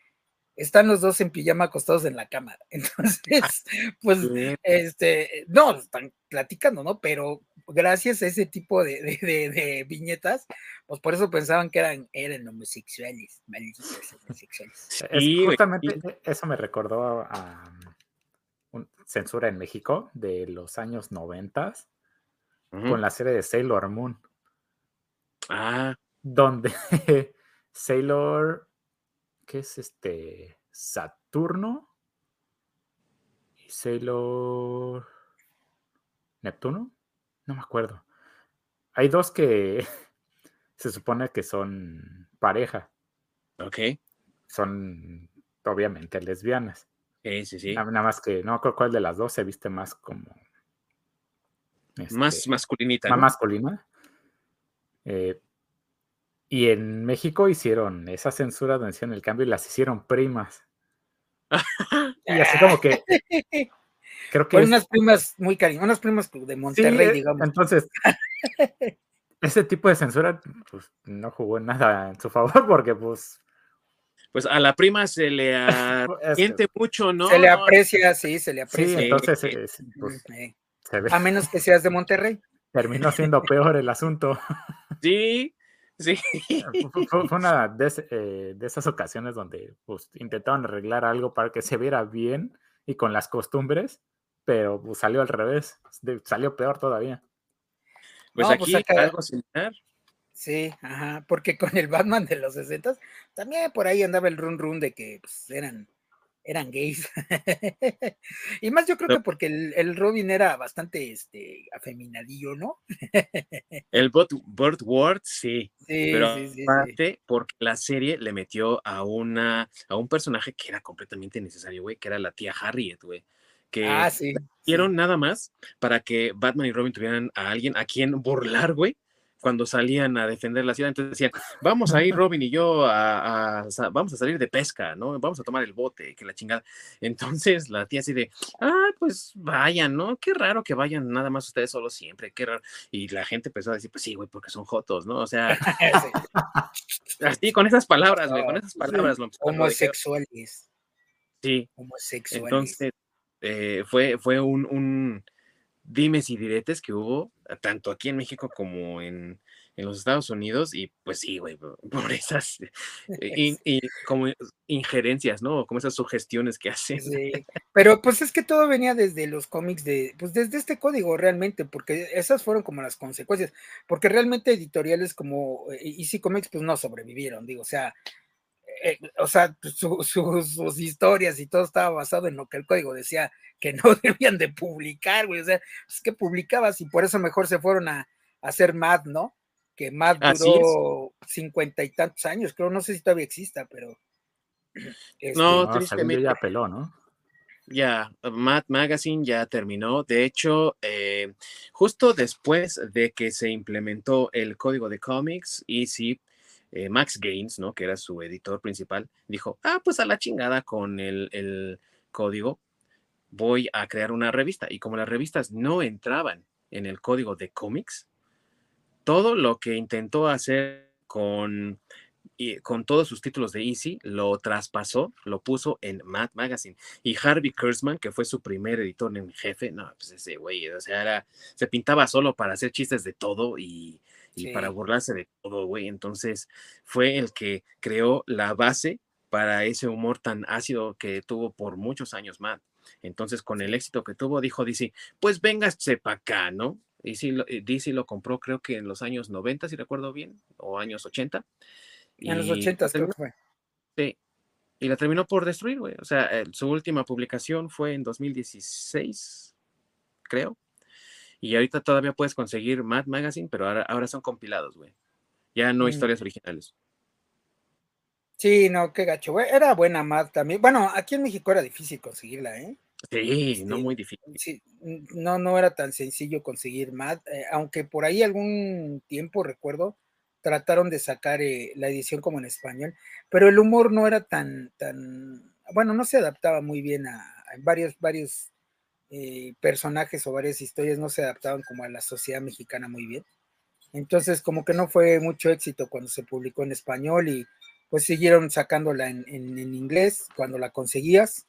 están los dos en pijama acostados en la cama. Entonces, pues, este, no, están platicando, ¿no? Pero gracias a ese tipo de, viñetas, pues por eso pensaban que eran, eran homosexuales, malditos homosexuales. Y justamente eso me recordó a, censura en México de los años noventas con la serie de Sailor Moon. Ah. Donde Sailor, ¿qué es este? Saturno y Sailor Neptuno, no me acuerdo. Hay dos que se supone que son pareja. Ok. Son obviamente lesbianas. Sí, sí, sí. Nada más que no creo cuál de las dos se viste más como más este, masculinita. Más masculina. Eh, y en México hicieron esa censura donde hicieron el cambio y las hicieron primas. y así como que. Creo que. unas primas muy cariñosas, unas primas de Monterrey, eh, digamos. Entonces, ese tipo de censura pues, no jugó nada en su favor porque, pues. Pues a la prima se le siente mucho, ¿no? Se le aprecia, sí, se le aprecia. Sí, entonces, pues, a menos que seas de Monterrey. Terminó siendo peor el asunto. Sí, sí. Fue, una eh, de, esas ocasiones donde pues, intentaron arreglar algo para que se viera bien y con las costumbres, pero pues, salió al revés, salió peor todavía. Pues, pues aquí algo similar. Sí, ajá, porque con el Batman de los 60 también por ahí andaba el run run de que pues, eran eran gays. y más yo creo que porque el, Robin era bastante este, afeminadillo, ¿no? el Burt, Ward, sí. pero aparte, porque la serie le metió a, una, a un personaje que era completamente necesario, güey, que era la tía Harriet, güey. Que ah, sí, hicieron nada más para que Batman y Robin tuvieran a alguien a quien burlar, güey, cuando salían a defender la ciudad, entonces decían, vamos a ir Robin y yo a, vamos a salir de pesca, ¿no? Vamos a tomar el bote, que la chingada. Entonces la tía así de, ah, pues vayan, ¿no? Qué raro que vayan nada más ustedes solos siempre, qué raro. Y la gente empezó a decir, pues sí, güey, porque son jotos, ¿no? O sea, así con esas palabras, güey, con esas palabras. Homosexuales. Sí. Homosexuales. Entonces, eh, fue, fue un, un dimes y diretes que hubo, tanto aquí en México como en, los Estados Unidos, y pues sí, güey, por esas eh, y, como injerencias, ¿no? Como esas sugestiones que hacen. Sí. Pero pues es que todo venía desde los cómics de, pues desde este código realmente, porque esas fueron como las consecuencias, porque realmente editoriales como Easy Comics pues no sobrevivieron, digo, o sea, eh, o sea, sus historias y todo estaba basado en lo que el código decía que no debían de publicar, güey. O sea, es que publicabas y por eso mejor se fueron a, hacer Mad, ¿no? Que Mad duró cincuenta y tantos años, creo, no sé si todavía exista, pero. Este, no, tristemente. Ya peló, ¿no? Ya, Mad Magazine ya terminó. De hecho, eh, justo después de que se implementó el código de cómics, y sí, eh, Max Gaines, ¿no? Que era su editor principal, dijo, ah, pues a la chingada con el, el código, voy a crear una revista. Y como las revistas no entraban en el código de cómics, todo lo que intentó hacer con, con todos sus títulos de Easy, lo traspasó, lo puso en Mad Magazine. Y Harvey Kurtzman, que fue su primer editor en jefe, no, pues ese güey, o sea, era, se pintaba solo para hacer chistes de todo y, para burlarse de todo, güey. Entonces fue el que creó la base para ese humor tan ácido que tuvo por muchos años Mad. Entonces, con el éxito que tuvo, dijo DC, pues véngase para acá, ¿no? Y DC lo compró creo que en los años 90, si recuerdo bien, o años 80. En los 80 creo que fue. Sí. Y la terminó por destruir, güey. O sea, su última publicación fue en 2016, creo. Y ahorita todavía puedes conseguir Mad Magazine, pero ahora, ahora son compilados, güey. Ya no mm. historias originales. Sí, no, qué gacho, güey. Era buena Mad también. Bueno, aquí en México era difícil conseguirla, ¿eh? Sí, no muy difícil. Sí, no, no era tan sencillo conseguir Mad, eh, aunque por ahí algún tiempo recuerdo trataron de sacar eh, la edición como en español, pero el humor no era tan, tan, bueno, no se adaptaba muy bien a, varios, varios eh, personajes o varias historias, no se adaptaban como a la sociedad mexicana muy bien. Entonces, como que no fue mucho éxito cuando se publicó en español y pues siguieron sacándola en, en, inglés cuando la conseguías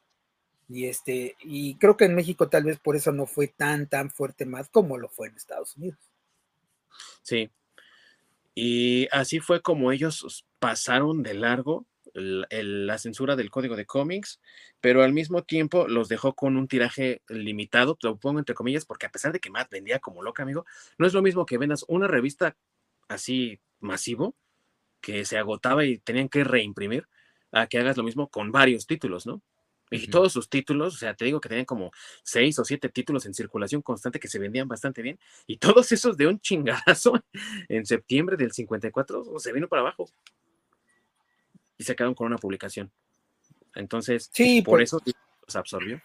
y este, y creo que en México tal vez por eso no fue tan, tan fuerte más como lo fue en Estados Unidos. Sí. Y así fue como ellos pasaron de largo la censura del código de cómics, pero al mismo tiempo los dejó con un tiraje limitado, lo pongo entre comillas, porque a pesar de que Matt vendía como loca, amigo, no es lo mismo que vendas una revista así masivo, que se agotaba y tenían que reimprimir, a que hagas lo mismo con varios títulos, ¿no? Y todos sus títulos, o sea, te digo que tenían como seis o siete títulos en circulación constante que se vendían bastante bien. Y todos esos de un chingadazo en septiembre del 54 se vino para abajo. Y se quedaron con una publicación. Entonces, sí, por pues eso los absorbió.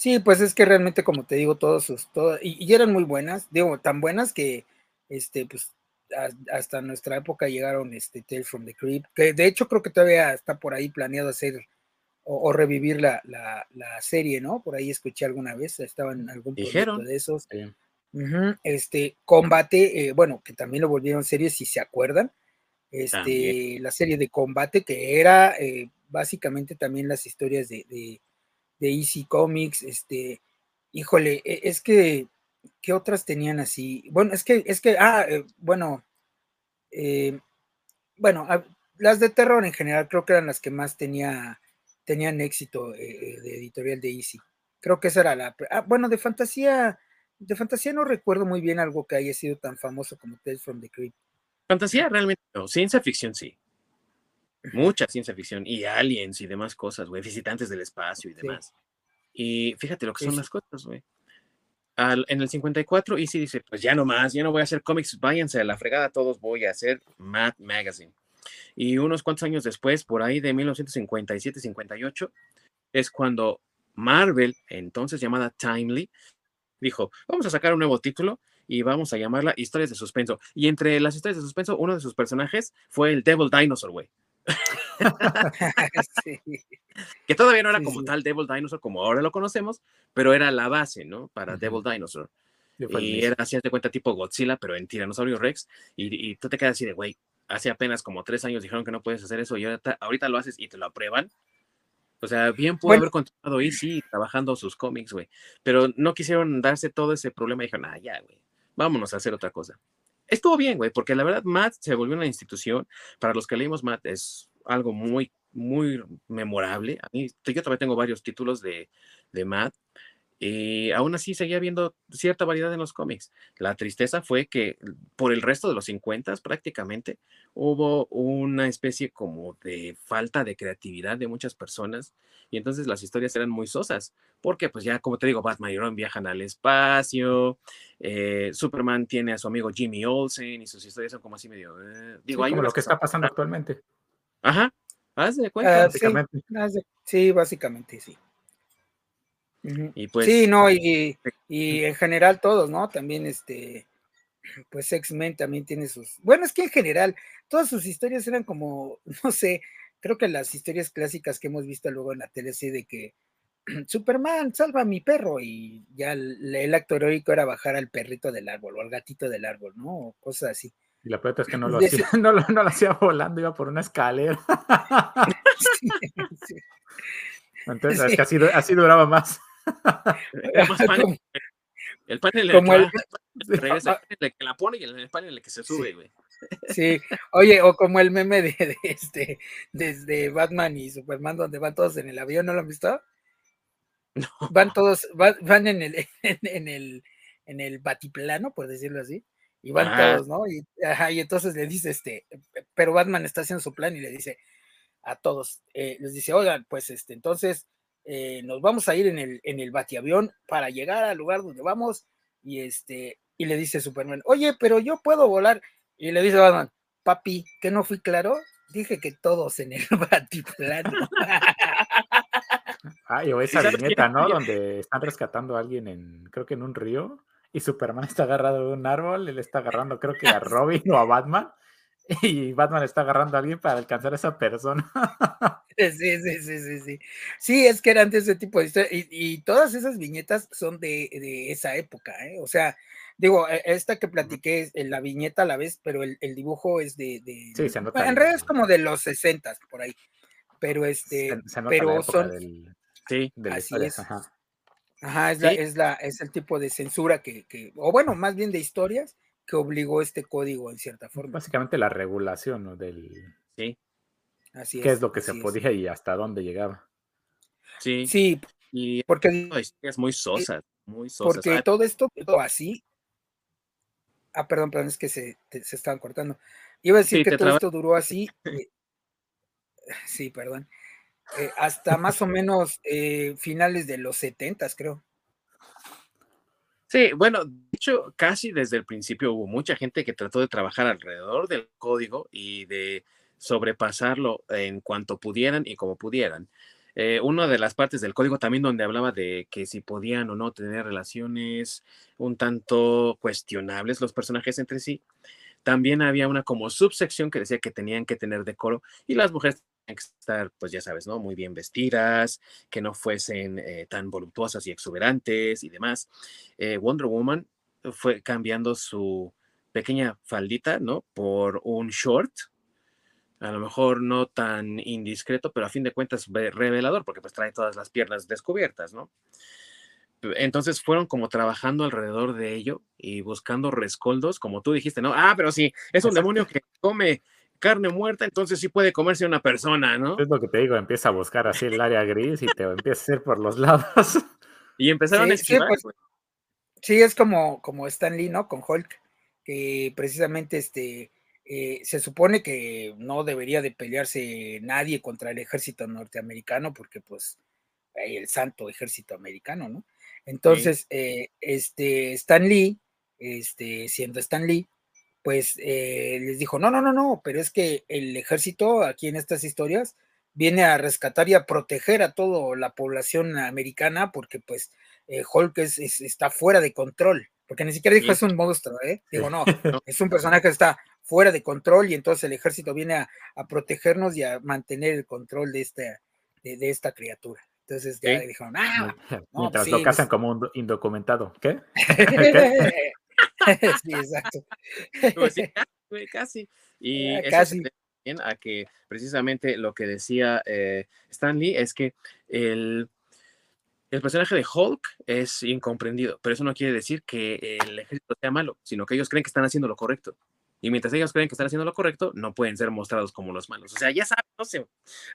Sí, pues es que realmente, como te digo, todos sus, y, eran muy buenas, digo, tan buenas que, este, pues, hasta nuestra época llegaron, este, Tales from the Crypt, que de hecho creo que todavía está por ahí planeado hacer o, revivir la, serie, ¿no? Por ahí escuché alguna vez, estaba en algún proyecto de esos. este, Combate, eh, bueno, que también lo volvieron serie, si se acuerdan. Este, la serie de Combate, que era eh, básicamente también las historias de, de, Easy Comics, este, híjole, e, es que, ¿qué otras tenían así? Bueno, es que, es que, ah, eh, bueno, bueno, las de terror en general creo que eran las que más tenía tenían éxito eh, eh, de editorial de Easy. Creo que esa era la... Ah, bueno, de fantasía, de fantasía no recuerdo muy bien algo que haya sido tan famoso como Tales from the Crypt. Fantasía realmente no, ciencia ficción sí. Mucha ciencia ficción y aliens y demás cosas, güey, visitantes del espacio y demás. Y fíjate lo que son las cosas, güey. en el 54, Easy dice, pues ya no más, ya no voy a hacer cómics, váyanse a la fregada todos, voy a hacer Mad Magazine. Y unos cuantos años después, por ahí de 1957-58, es cuando Marvel, entonces llamada Timely, dijo, vamos a sacar un nuevo título y vamos a llamarla Historias de Suspenso. Y entre las historias de suspenso, uno de sus personajes fue el Devil Dinosaur, güey. Que todavía no era como tal Devil Dinosaur como ahora lo conocemos, pero era la base, ¿no? Para Devil Dinosaur. Y era, así de cuenta, tipo Godzilla, pero en Tiranosaurio Rex. Y, y tú te quedas así de, güey, hace apenas como tres años dijeron que no puedes hacer eso y ahorita, lo haces y te lo aprueban. O sea, bien pudo haber continuado ahí, sí, trabajando sus cómics, güey. Pero no quisieron darse todo ese problema y dijeron, ah, ya, güey, vámonos a hacer otra cosa. Estuvo bien, güey, porque la verdad, Matt se volvió una institución. Para los que leímos Matt, es algo muy, muy memorable. A mí, yo también tengo varios títulos de, de Matt. Y aún así seguía habiendo cierta variedad en los cómics. La tristeza fue que por el resto de los 50 prácticamente hubo una especie como de falta de creatividad de muchas personas y entonces las historias eran muy sosas, porque pues ya como te digo, Batman y Robin viajan al espacio, eh, Superman tiene a su amigo Jimmy Olsen y sus historias son como así medio... Eh, digo, hay como lo que está pasando actualmente. Ajá, haz de cuenta. Ah, básicamente. sí, básicamente, sí. Y pues, sí, no, y, y, en general todos, ¿no? También este, pues X-Men también tiene sus, bueno, es que en general todas sus historias eran como, no sé, creo que las historias clásicas que hemos visto luego en la tele, sí, de que Superman, salva a mi perro. Y ya el, el acto heroico era bajar al perrito del árbol o al gatito del árbol, ¿no? O cosas así. Y la peor es que no lo, hacía, no, lo, no lo hacía volando, iba por una escalera. Sí, sí. Entonces, es que así, así duraba más. El panel como el, regresa, el que la pone y el panel el que se sube, güey. Sí. oye, o como el meme de, de, este, desde Batman y Superman, donde van todos en el avión, ¿no lo han visto? No. Van todos, van, van en, el, en, en, el, en el batiplano, por decirlo así, y van ajá. todos, ¿no? Y, ajá, y entonces le dice, este, pero Batman está haciendo su plan y le dice a todos, eh, les dice, oigan, pues este, entonces eh, nos vamos a ir en el, en el batiavión para llegar al lugar donde vamos, y este, y le dice Superman, oye, pero yo puedo volar, y le dice Batman, papi, ¿que no fui claro? Dije que todos en el batiplano. Ay, o esa viñeta, ¿no? Donde están rescatando a alguien en, creo que en un río, y Superman está agarrado de un árbol, él está agarrando, creo que a Robin o a Batman, y Batman está agarrando a alguien para alcanzar a esa persona. Sí, sí, sí, sí, sí. Sí, es que eran de ese tipo de historias, y, y, todas esas viñetas son de, de esa época, ¿eh? O sea, digo, e, esta que platiqué es la viñeta a la vez, pero el, el dibujo es de, de sí, se nota en realidad es como de los 60 por ahí. Pero este, se, se pero son del, sí, de la así es. Ajá. Ajá, es, sí. la, es, la, es el tipo de censura que, que, o bueno, más bien de historias que obligó este código en cierta forma. Básicamente la regulación ¿no? del. Sí. Así qué es, es lo que se podía y hasta dónde llegaba. Sí. Sí, Y porque, es muy sosa, muy sosa. porque todo esto quedó así. Ah, perdón, perdón, es que se, te, se estaban cortando. Iba a decir Sí, que todo traba- esto duró así. eh, sí, perdón. eh, hasta más o menos eh, finales de los setentas, creo. Sí, bueno, de hecho, casi desde el principio hubo mucha gente que trató de trabajar alrededor del código y de sobrepasarlo en cuanto pudieran y como pudieran. Eh, una de las partes del código también donde hablaba de que si podían o no tener relaciones un tanto cuestionables los personajes entre sí, también había una como subsección que decía que tenían que tener decoro y las mujeres tenían que estar, pues ya sabes, ¿no? Muy bien vestidas, que no fuesen eh, tan voluptuosas y exuberantes y demás. Eh, Wonder Woman fue cambiando su pequeña faldita, ¿no? Por un short, a lo mejor no tan indiscreto, pero a fin de cuentas ve- revelador, porque pues trae todas las piernas descubiertas, ¿no? Entonces fueron como trabajando alrededor de ello y buscando rescoldos, como tú dijiste, ¿no? Ah, pero sí, es un Exacto. demonio que come carne muerta, entonces sí puede comerse una persona, ¿no? Es lo que te digo, empieza a buscar así el área gris y te empieza a hacer por los lados. Y empezaron Sí, a sí, esquivar, pues. Sí, es como, como Stan Lee, ¿no? Con Hulk, que precisamente este, eh, se supone que no debería de pelearse nadie contra el ejército norteamericano, porque pues hay el santo ejército americano, ¿no? Entonces, eh, este, Stan Lee, este, siendo Stan Lee, pues eh, les dijo, no, no, no, no, pero es que el ejército aquí en estas historias viene a rescatar y a proteger a toda la población americana porque pues eh, Hulk es, es- está fuera de control, porque ni siquiera dijo Sí. es un monstruo, ¿eh? Digo, No. es un personaje que está fuera de control y entonces el ejército viene a, a protegernos y a mantener el control de esta, de, de esta criatura. Entonces ya Sí. dijeron, ah, Mientras sí, lo casan pues- como un indocumentado. ¿Qué? sí, exacto. Pues sí, casi. Y eso casi. también a que precisamente lo que decía eh, Stan Lee es que el, el personaje de Hulk es incomprendido, pero eso no quiere decir que el ejército sea malo, sino que ellos creen que están haciendo lo correcto. Y mientras ellos creen que están haciendo lo correcto, no pueden ser mostrados como los malos. O sea, ya sabes, no se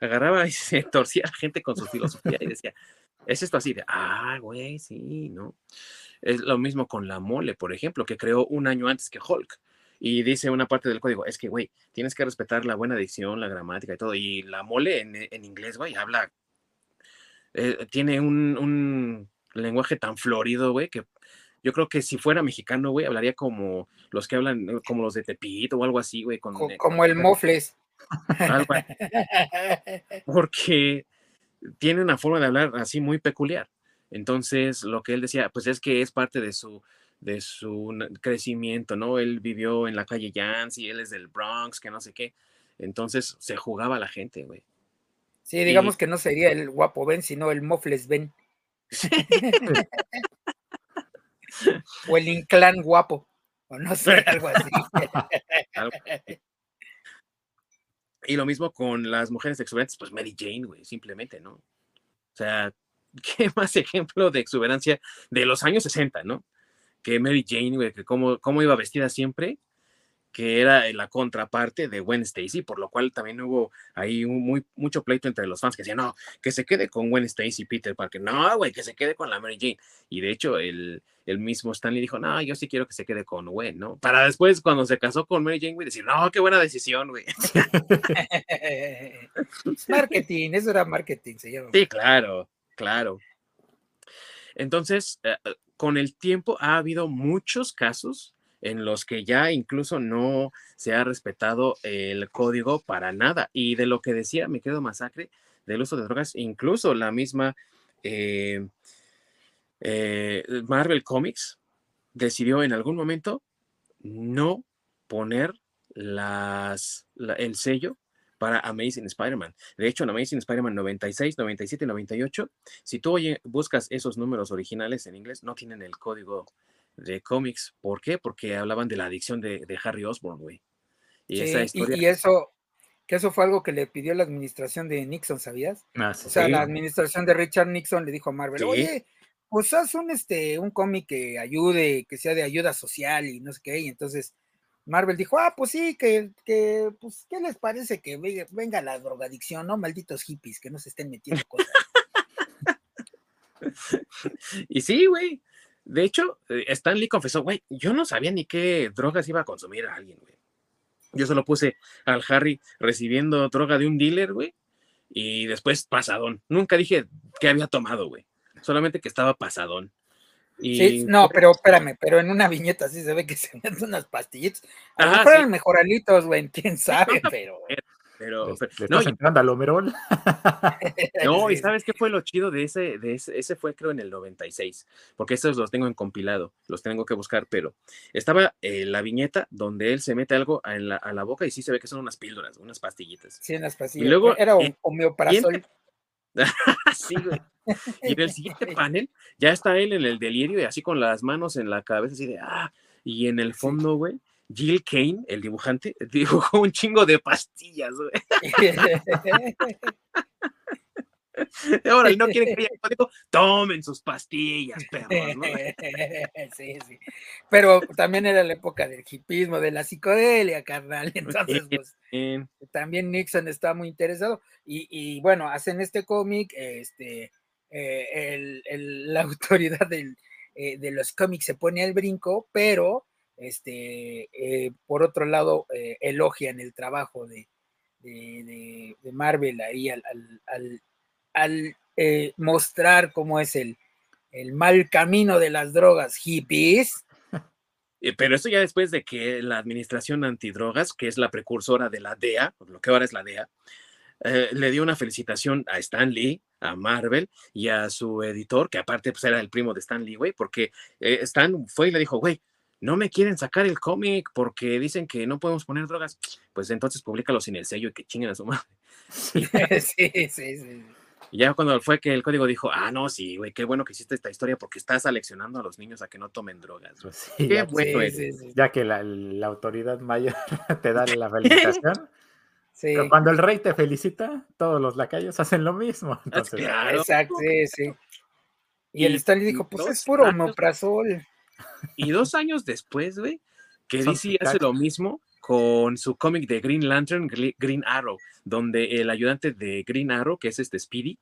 agarraba y se torcía a la gente con su filosofía y decía, es esto así de, ah, güey, sí, ¿no? Es lo mismo con la mole, por ejemplo, que creó un año antes que Hulk. Y dice una parte del código, es que, güey, tienes que respetar la buena dicción, la gramática y todo. Y la mole en, inglés, güey, habla, eh, tiene un, un lenguaje tan florido, güey, que yo creo que si fuera mexicano, güey, hablaría como los que hablan, eh, como los de Tepito o algo así, güey. Con, Co- eh, como el Mofles. algo así, porque tiene una forma de hablar así muy peculiar. Entonces, lo que él decía, pues es que es parte de su, de su crecimiento, ¿no? Él vivió en la calle Yancey, él es del Bronx, que no sé qué. Entonces, se jugaba a la gente, güey. Sí, digamos que no sería el guapo Ben, sino el Mofles Ben. o el Inclán guapo. O no sé, algo así. y lo mismo con las mujeres exuberantes, pues Mary Jane, güey, simplemente, ¿no? O sea, ¿qué más ejemplo de exuberancia de los años 60, ¿no? Que Mary Jane, güey, que cómo, cómo iba vestida siempre que era la contraparte de Gwen Stacy, por lo cual también hubo ahí un muy, mucho pleito entre los fans que decían, no, que se quede con Gwen Stacy, Peter Parker, no, güey, que se quede con la Mary Jane. Y de hecho, el, el mismo Stanley dijo, no, yo sí quiero que se quede con Gwen, ¿no? Para después, cuando se casó con Mary Jane, güey, decir, no, qué buena decisión, güey. marketing, eso era marketing, se llama. Sí, claro, claro. Entonces, eh, con el tiempo ha habido muchos casos en los que ya incluso no se ha respetado el código para nada. Y de lo que decía me quedo masacre del uso de drogas, incluso la misma eh, eh, Marvel Comics decidió en algún momento no poner el sello para Amazing Spider-Man. De hecho, en Amazing Spider-Man 96, 97 98, si tú buscas esos números originales en inglés, no tienen el código de cómics. ¿Por qué? Porque hablaban de la adicción de, Harry Osborn, güey. Y, esa historia... y, eso, que eso fue algo que le pidió la administración de Nixon, ¿sabías? Ah, o sea, la administración de Richard Nixon le dijo a Marvel, oye, pues haz un, este, un cómic que ayude, que sea de ayuda social y no sé qué. Y entonces Marvel dijo, ah, pues sí, que, que pues, ¿qué les parece que venga la drogadicción, no? Malditos hippies, que no se estén metiendo cosas. y sí, güey. De hecho, eh, Stan Lee confesó, güey, yo no sabía ni qué drogas iba a consumir a alguien, güey. Yo solo puse al Harry recibiendo droga de un dealer, güey, y después pasadón. Nunca dije que había tomado, güey. Solamente que estaba pasadón. Y... Sí, no, pero espérame, pero en una viñeta sí se ve que se meten unas pastillitas. A lo mejor eran mejoralitos, güey, quién sabe, pero. Pero, no, entrando al no, y ¿sabes qué fue lo chido de ese, de ese? Ese fue creo en el 96, porque estos los tengo en compilado, los tengo que buscar, pero estaba eh, la viñeta donde él se mete algo a la, a la, boca y sí se ve que son unas píldoras, unas pastillitas. Sí, unas pastillas. Y luego, Era un homeoprazol. sí, güey. Y en el siguiente panel ya está él en el delirio y así con las manos en la cabeza, así de, ah, y en el fondo, güey, Jill Kane, el dibujante, dibujó un chingo de pastillas, güey. Ahora, y no quieren que haya código, tomen sus pastillas, perros, ¿no? Sí, sí. Pero también era la época del hipismo, de la psicodelia, carnal. Entonces, pues, también Nixon estaba muy interesado. Y, y bueno, hacen este cómic, este, eh, el, la autoridad del, eh, de los cómics se pone al brinco, pero este, eh, por otro lado, eh, elogian el trabajo de, de, Marvel ahí al, al, eh, mostrar cómo es el, el mal camino de las drogas hippies. Pero eso ya después de que la administración antidrogas, que es la precursora de la DEA, lo que ahora es la DEA, le dio una felicitación a Stan Lee, a Marvel y a su editor, que aparte pues, era el primo de Stan Lee, güey, porque Stan fue y le dijo, güey, no me quieren sacar el cómic porque dicen que no podemos poner drogas, pues entonces públicalo sin el sello y que chinguen a su madre. sí, sí, sí. Y ya cuando fue que el código dijo, ah, no, sí, güey, qué bueno que hiciste esta historia porque estás aleccionando a los niños a que no tomen drogas. Pues qué ya, bueno Ya que la, autoridad mayor te da la felicitación. Pero cuando el rey te felicita, todos los lacayos hacen lo mismo. Exacto, sí, sí. Y, el Stanley dijo, pues es puro omeprazol. Y dos años después, güey, que DC hace lo mismo con su cómic de Green Lantern, Green Arrow, donde el ayudante de Green Arrow, que es este Speedy,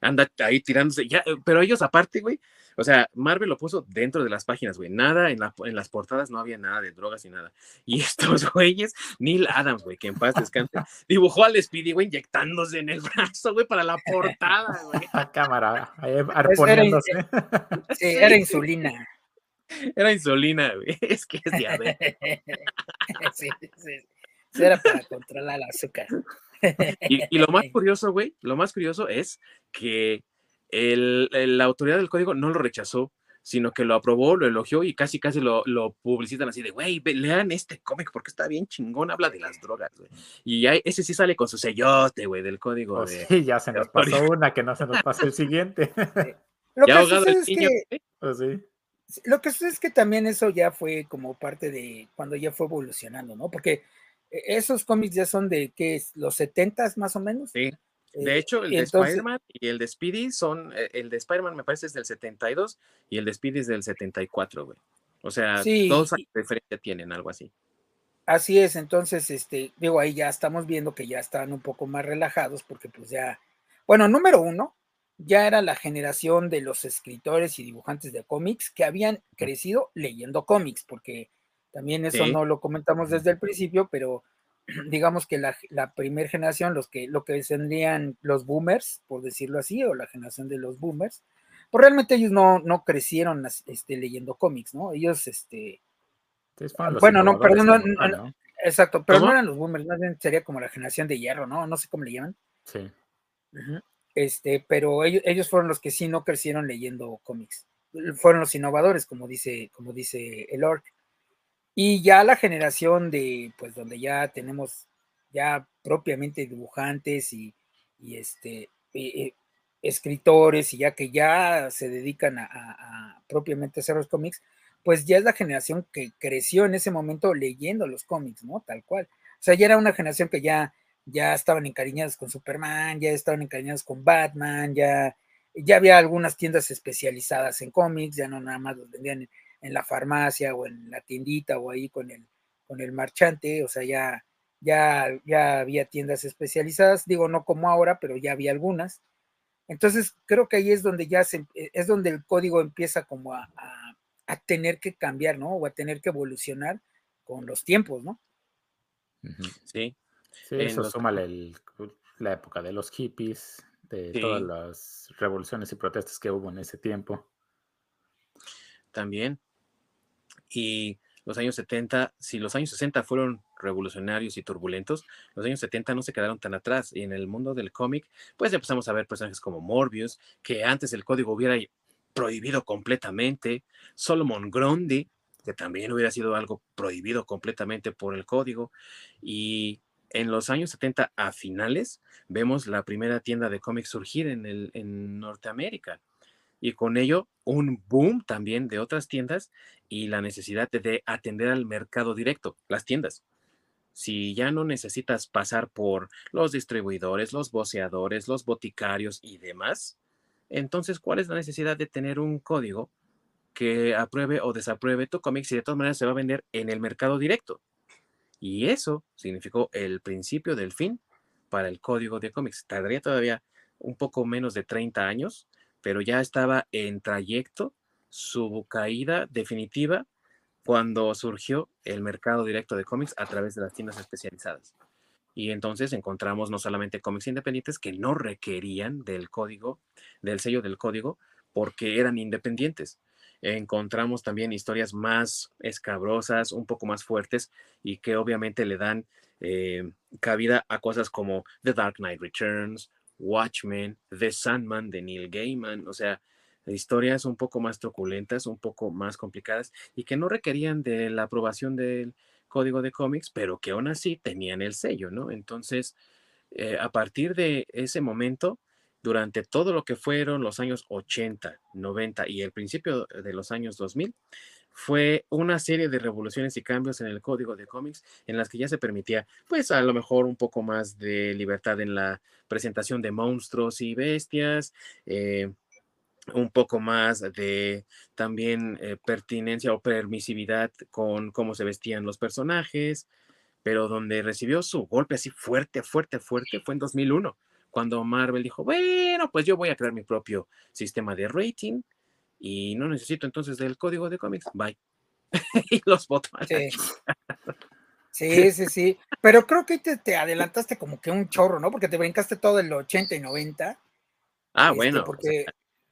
anda ahí tirándose, ya, pero ellos aparte, güey, o sea, Marvel lo puso dentro de las páginas, güey, nada, en, en las portadas no había nada de drogas ni nada. Y estos güeyes, Neil Adams, güey, que en paz descanse, dibujó al Speedy, güey, inyectándose en el brazo, güey, para la portada, güey. A cámara, arponiéndose. sí, era insulina. Era insulina, güey. Es que es diabetes. sí, sí. Era para controlar el azúcar. Y, lo más curioso, güey, lo más curioso es que el, la autoridad del código no lo rechazó sino que lo aprobó, lo elogió y casi casi lo, lo publicitan así de, güey, lean este cómic porque está bien chingón, habla de las drogas, güey. Y ya, ese sí sale con su sellote, güey, del código. Pues de, sí, ya se nos pasó una, que no se nos pasó el siguiente. Lo ya que ahogado el es niño, que- güey. Pues sí. Lo que sucede es que también eso ya fue como parte de cuando ya fue evolucionando, ¿no? Porque eh, esos cómics ya son de, ¿qué es? ¿Los 70 más o menos? Sí. De Eh, hecho, el de Spider-Man y el de Speedy son, eh, el de Spider-Man me parece es del 72 y el de Speedy es del 74, güey. O sea, Sí, dos años de diferencia tienen, algo así. Así es, entonces, este, digo, ahí ya estamos viendo que ya están un poco más relajados porque pues ya, bueno, número uno, ya era la generación de los escritores y dibujantes de cómics que habían crecido leyendo cómics, porque también eso Sí. no lo comentamos desde el principio, pero digamos que la, la primera generación, los que, lo que tendrían los boomers, por decirlo así, o la generación de los boomers, pues realmente ellos no, no crecieron este, leyendo cómics, ¿no? Ellos, este, Bueno, no, perdón, no, no, ¿no? Exacto, pero ¿Cómo? no eran los boomers, más bien sería como la generación de hierro, ¿no? No sé cómo le llaman. Sí. Ujú. Este, pero ellos, ellos fueron los que sí no crecieron leyendo cómics. Fueron los innovadores, como dice, como dice el orc. Y ya la generación de, pues, donde ya tenemos ya propiamente dibujantes y, y este, eh, eh, escritores y ya que ya se dedican a, a- a propiamente hacer los cómics, pues ya es la generación que creció en ese momento leyendo los cómics, ¿no? Tal cual. O sea, ya era una generación que ya, ya estaban encariñados con Superman, ya estaban encariñados con Batman, ya, ya había algunas tiendas especializadas en cómics, ya no nada más los vendían en, en la farmacia o en la tiendita o ahí con el, con el marchante, o sea, ya, ya, ya había tiendas especializadas, digo, no como ahora, pero ya había algunas. Entonces, creo que ahí es donde ya se, eh, es donde el código empieza como a, a- a tener que cambiar, ¿no? O a tener que evolucionar con los tiempos, ¿no? Sí, Sí, En eso los- súmale el- la época de los hippies, de todas las revoluciones y protestas que hubo en ese tiempo. también. Y los años 70, si los años 60 fueron revolucionarios y turbulentos, los años 70 no se quedaron tan atrás. Y en el mundo del cómic, pues empezamos a ver personajes como Morbius, que antes el código hubiera prohibido completamente, Solomon Grundy, que también hubiera sido algo prohibido completamente por el código. Y en los años 70 a finales, vemos la primera tienda de cómics surgir en, el, en Norteamérica y con ello un boom también de otras tiendas y la necesidad de, de atender al mercado directo, las tiendas. Si ya no necesitas pasar por los distribuidores, los voceadores, los boticarios y demás, entonces, ¿cuál es la necesidad de tener un código que apruebe o desapruebe tu cómic si de todas maneras se va a vender en el mercado directo? Y eso significó el principio del fin para el código de cómics. Tardaría todavía un poco menos de 30 años, pero ya estaba en trayecto su caída definitiva cuando surgió el mercado directo de cómics a través de las tiendas especializadas. Y entonces encontramos no solamente cómics independientes que no requerían del código, del sello del código, porque eran independientes. Encontramos también historias más escabrosas, un poco más fuertes y que obviamente le dan eh, cabida a cosas como The Dark Knight Returns, Watchmen, The Sandman de Neil Gaiman, o sea, historias un poco más truculentas, un poco más complicadas y que no requerían de la aprobación del código de cómics, pero que aún así tenían el sello, ¿no? Entonces, eh, a partir de ese momento, durante todo lo que fueron los años 80, 90 y el principio de los años 2000, fue una serie de revoluciones y cambios en el código de cómics en las que ya se permitía, pues a lo mejor un poco más de libertad en la presentación de monstruos y bestias, eh, un poco más de también eh, pertinencia o permisividad con cómo se vestían los personajes, pero donde recibió su golpe así fuerte, fuerte, fuerte fue en 2001, cuando Marvel dijo, bueno, pues yo voy a crear mi propio sistema de rating y no necesito entonces del código de cómics, bye. y los la Sí. Sí, sí, sí. Pero creo que te, te adelantaste como que un chorro, ¿no? Porque te brincaste todo el 80 y 90. Ah, este, bueno, porque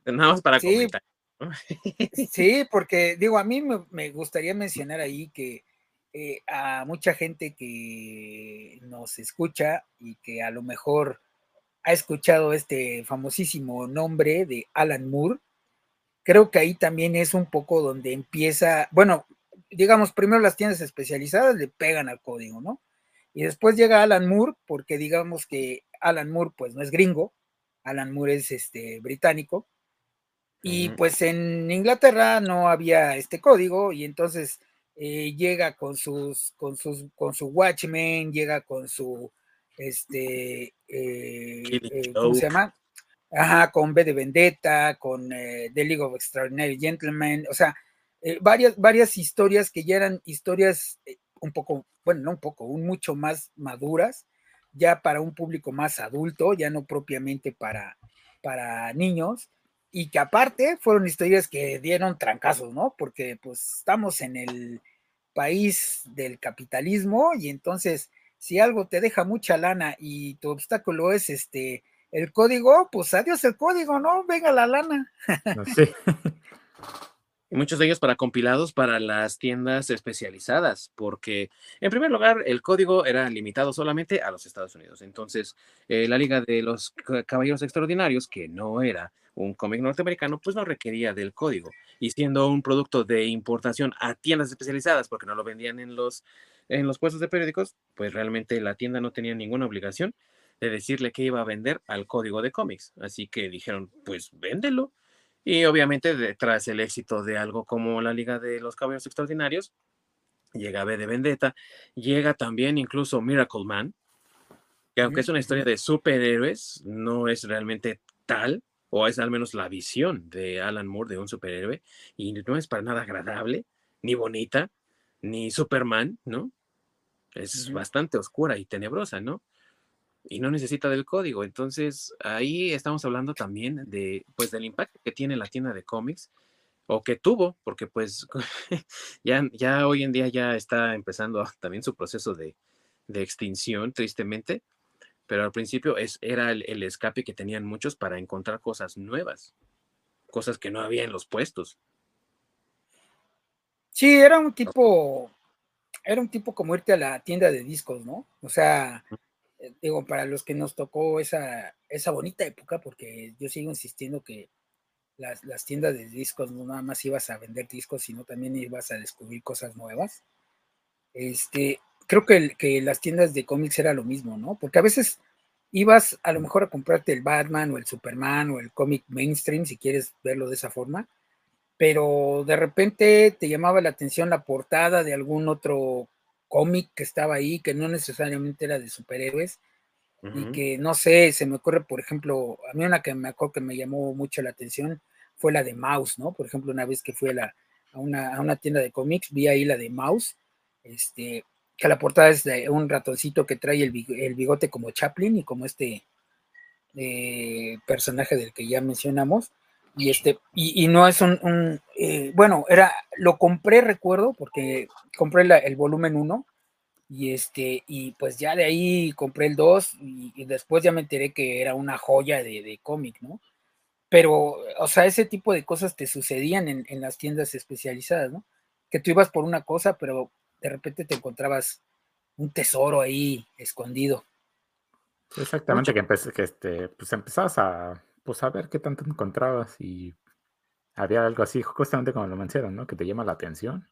nada más para Sí. comentar. ¿no? Sí, porque digo, a mí me, me gustaría mencionar ahí que eh, a mucha gente que nos escucha y que a lo mejor ha escuchado este famosísimo nombre de Alan Moore, creo que ahí también es un poco donde empieza, bueno, digamos, primero las tiendas especializadas le pegan al código, ¿no? Y después llega Alan Moore, porque digamos que Alan Moore pues no es gringo, Alan Moore es este británico, y pues en Inglaterra no había este código, y entonces eh, llega con sus, con sus, con su Watchmen, llega con su este eh, eh, ¿cómo se llama? Ajá, con B de Vendetta, con The League of Extraordinary Gentlemen, o sea, varias, varias historias que ya eran historias un poco, bueno, no un poco, un mucho más maduras, ya para un público más adulto, ya no propiamente para, para niños, y que aparte fueron historias que dieron trancazos, ¿no? Porque pues estamos en el país del capitalismo y entonces si algo te deja mucha lana y tu obstáculo es este el código, pues adiós el código, ¿no? Venga la lana. Sí. y muchos de ellos para compilados para las tiendas especializadas, porque en primer lugar el código era limitado solamente a los Estados Unidos. Entonces, eh, la Liga de los Caballeros Extraordinarios, que no era un cómic norteamericano, pues no requería del código. Y siendo un producto de importación a tiendas especializadas, porque no lo vendían en los, en los puestos de periódicos, pues realmente la tienda no tenía ninguna obligación de decirle que iba a vender al código de cómics. Así que dijeron, pues véndelo y obviamente detrás el éxito de algo como la Liga de los Caballeros Extraordinarios, llega B de Vendetta, llega también incluso Miracle Man, que aunque es una historia de superhéroes, no es realmente tal, o es al menos la visión de Alan Moore de un superhéroe, y no es para nada agradable, ni bonita, ni Superman, ¿no? Es bastante oscura y tenebrosa, ¿no? y no necesita del código. Entonces, ahí estamos hablando también de, pues, del impacto que tiene la tienda de cómics o que tuvo, porque pues ya, ya hoy en día ya está empezando también su proceso de, extinción, tristemente, pero al principio es, era el, escape que tenían muchos para encontrar cosas nuevas, cosas que no había en los puestos. Sí, era un tipo, era un tipo como irte a la tienda de discos, ¿no? O sea, eh, digo, para los que nos tocó esa, esa bonita época, porque yo sigo insistiendo que las, las, tiendas de discos no nada más ibas a vender discos, sino también ibas a descubrir cosas nuevas. Este, creo que, que las tiendas de cómics era lo mismo, ¿no? Porque a veces ibas a lo mejor a comprarte el Batman o el Superman o el cómic mainstream, si quieres verlo de esa forma, pero de repente te llamaba la atención la portada de algún otro cómic que estaba ahí, que no necesariamente era de superhéroes, y que no sé, se me ocurre, por ejemplo, a mí una que me acuerdo que me llamó mucho la atención fue la de Mouse, ¿no? Por ejemplo, una vez que fui a, la, a, una, a una tienda de cómics, vi ahí la de Mouse, este, que la portada es de un ratoncito que trae el, bigote como Chaplin y como este eh, personaje del que ya mencionamos, y este, y, no es un, eh, bueno, era, lo compré, recuerdo, porque compré el volumen 1, y este, y pues ya de ahí compré el 2, y, después ya me enteré que era una joya de, cómic, ¿no? Pero, o sea, ese tipo de cosas te sucedían en, las tiendas especializadas, ¿no? Que tú ibas por una cosa, pero de repente te encontrabas un tesoro ahí escondido. Exactamente, que, que este, pues empezabas a pues a ver qué tanto encontrabas y había algo así, justamente como lo mencionaron, ¿no? Que te llama la atención.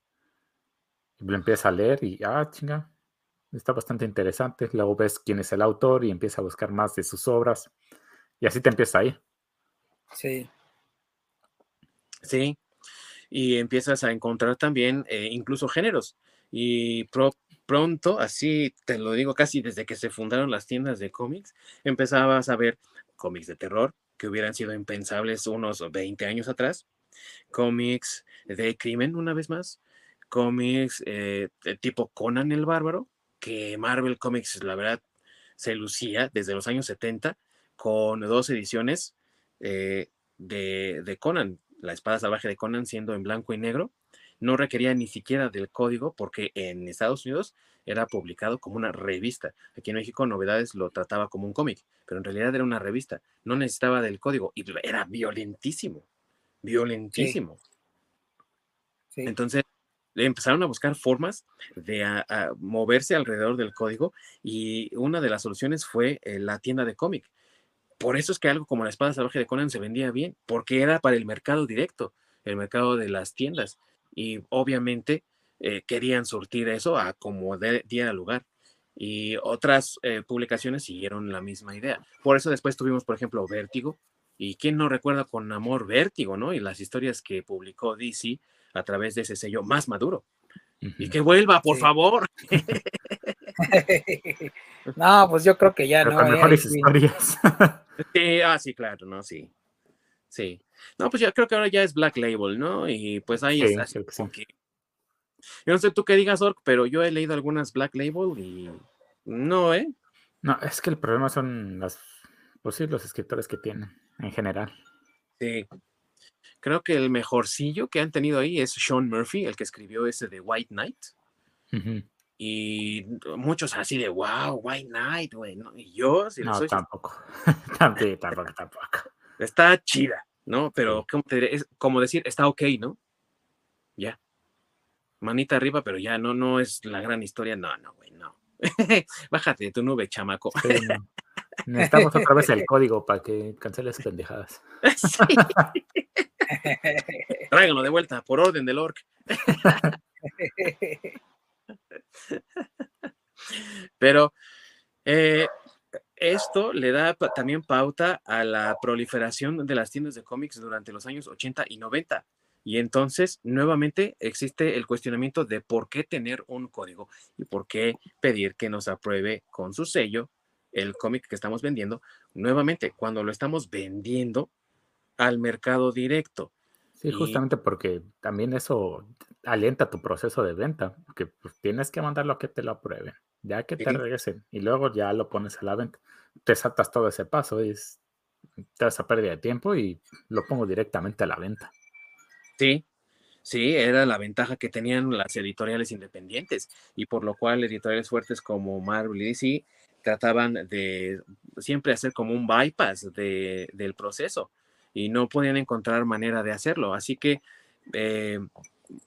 Y lo empiezas a leer y, ah, chinga, está bastante interesante. Luego ves quién es el autor y empiezas a buscar más de sus obras. Y así te empieza ahí. Sí. Sí. Y empiezas a encontrar también eh, incluso géneros. Y pronto, así te lo digo casi desde que se fundaron las tiendas de cómics, empezabas a ver cómics de terror, que hubieran sido impensables unos 20 años atrás, cómics de crimen una vez más, cómics eh, tipo Conan el Bárbaro, que Marvel Comics la verdad se lucía desde los años 70 con dos ediciones eh, de, de Conan, la espada salvaje de Conan siendo en blanco y negro, no requería ni siquiera del código porque en Estados Unidos era publicado como una revista. Aquí en México Novedades lo trataba como un cómic, pero en realidad era una revista. No necesitaba del código y era violentísimo, violentísimo. Entonces empezaron a buscar formas de moverse alrededor del código y una de las soluciones fue eh, la tienda de cómic por eso es que algo como la espada salvaje de Conan se vendía bien, porque era para el mercado directo, el mercado de las tiendas. Y obviamente eh, querían surtir eso a como diera lugar. Y otras eh, publicaciones siguieron la misma idea. Por eso después tuvimos, por ejemplo, Vértigo. Y quién no recuerda con amor Vértigo, ¿no? Y las historias que publicó DC a través de ese sello más maduro. Y que vuelva, por favor. no, pues yo creo que ya no. Con ¿eh? mejores historias. sí, ah, sí, claro, no, sí. Sí. No, pues yo creo que ahora ya es Black Label, ¿no? Y pues ahí está. Yo no sé tú qué digas, Orc, pero yo he leído algunas Black Label y no, ¿eh? No, es que el problema son las, pues sí, los escritores que tienen en general. Sí. Creo que el mejorcillo que han tenido ahí es Sean Murphy, el que escribió ese de White Knight. Y muchos así de, wow, White Knight, güey. ¿no? Y yo, si no, tampoco. tampoco, tampoco, tampoco. Está chida, ¿no? Pero, es como decir, está ok, ¿no? Ya. Manita arriba, pero ya no, no es la gran historia. No, no, güey, no. Bájate de tu nube, chamaco. Necesitamos otra vez el código para que canceles pendejadas. Tráiganlo de vuelta, por orden del orc. Pero eh, esto le da también pauta a la proliferación de las tiendas de cómics durante los años 80 y 90. Y entonces, nuevamente, existe el cuestionamiento de por qué tener un código y por qué pedir que nos apruebe con su sello el cómic que estamos vendiendo. Nuevamente, cuando lo estamos vendiendo al mercado directo. Sí, justamente porque también eso alienta tu proceso de venta, porque pues, tienes que mandarlo a que te lo aprueben, ya que te regresen y luego ya lo pones a la venta. Te saltas todo ese paso, es te esa pérdida de tiempo y lo pongo directamente a la venta. Sí, sí, era la ventaja que tenían las editoriales independientes y por lo cual editoriales fuertes como Marvel y DC trataban de siempre hacer como un bypass del proceso y no podían encontrar manera de hacerlo. Así que eh,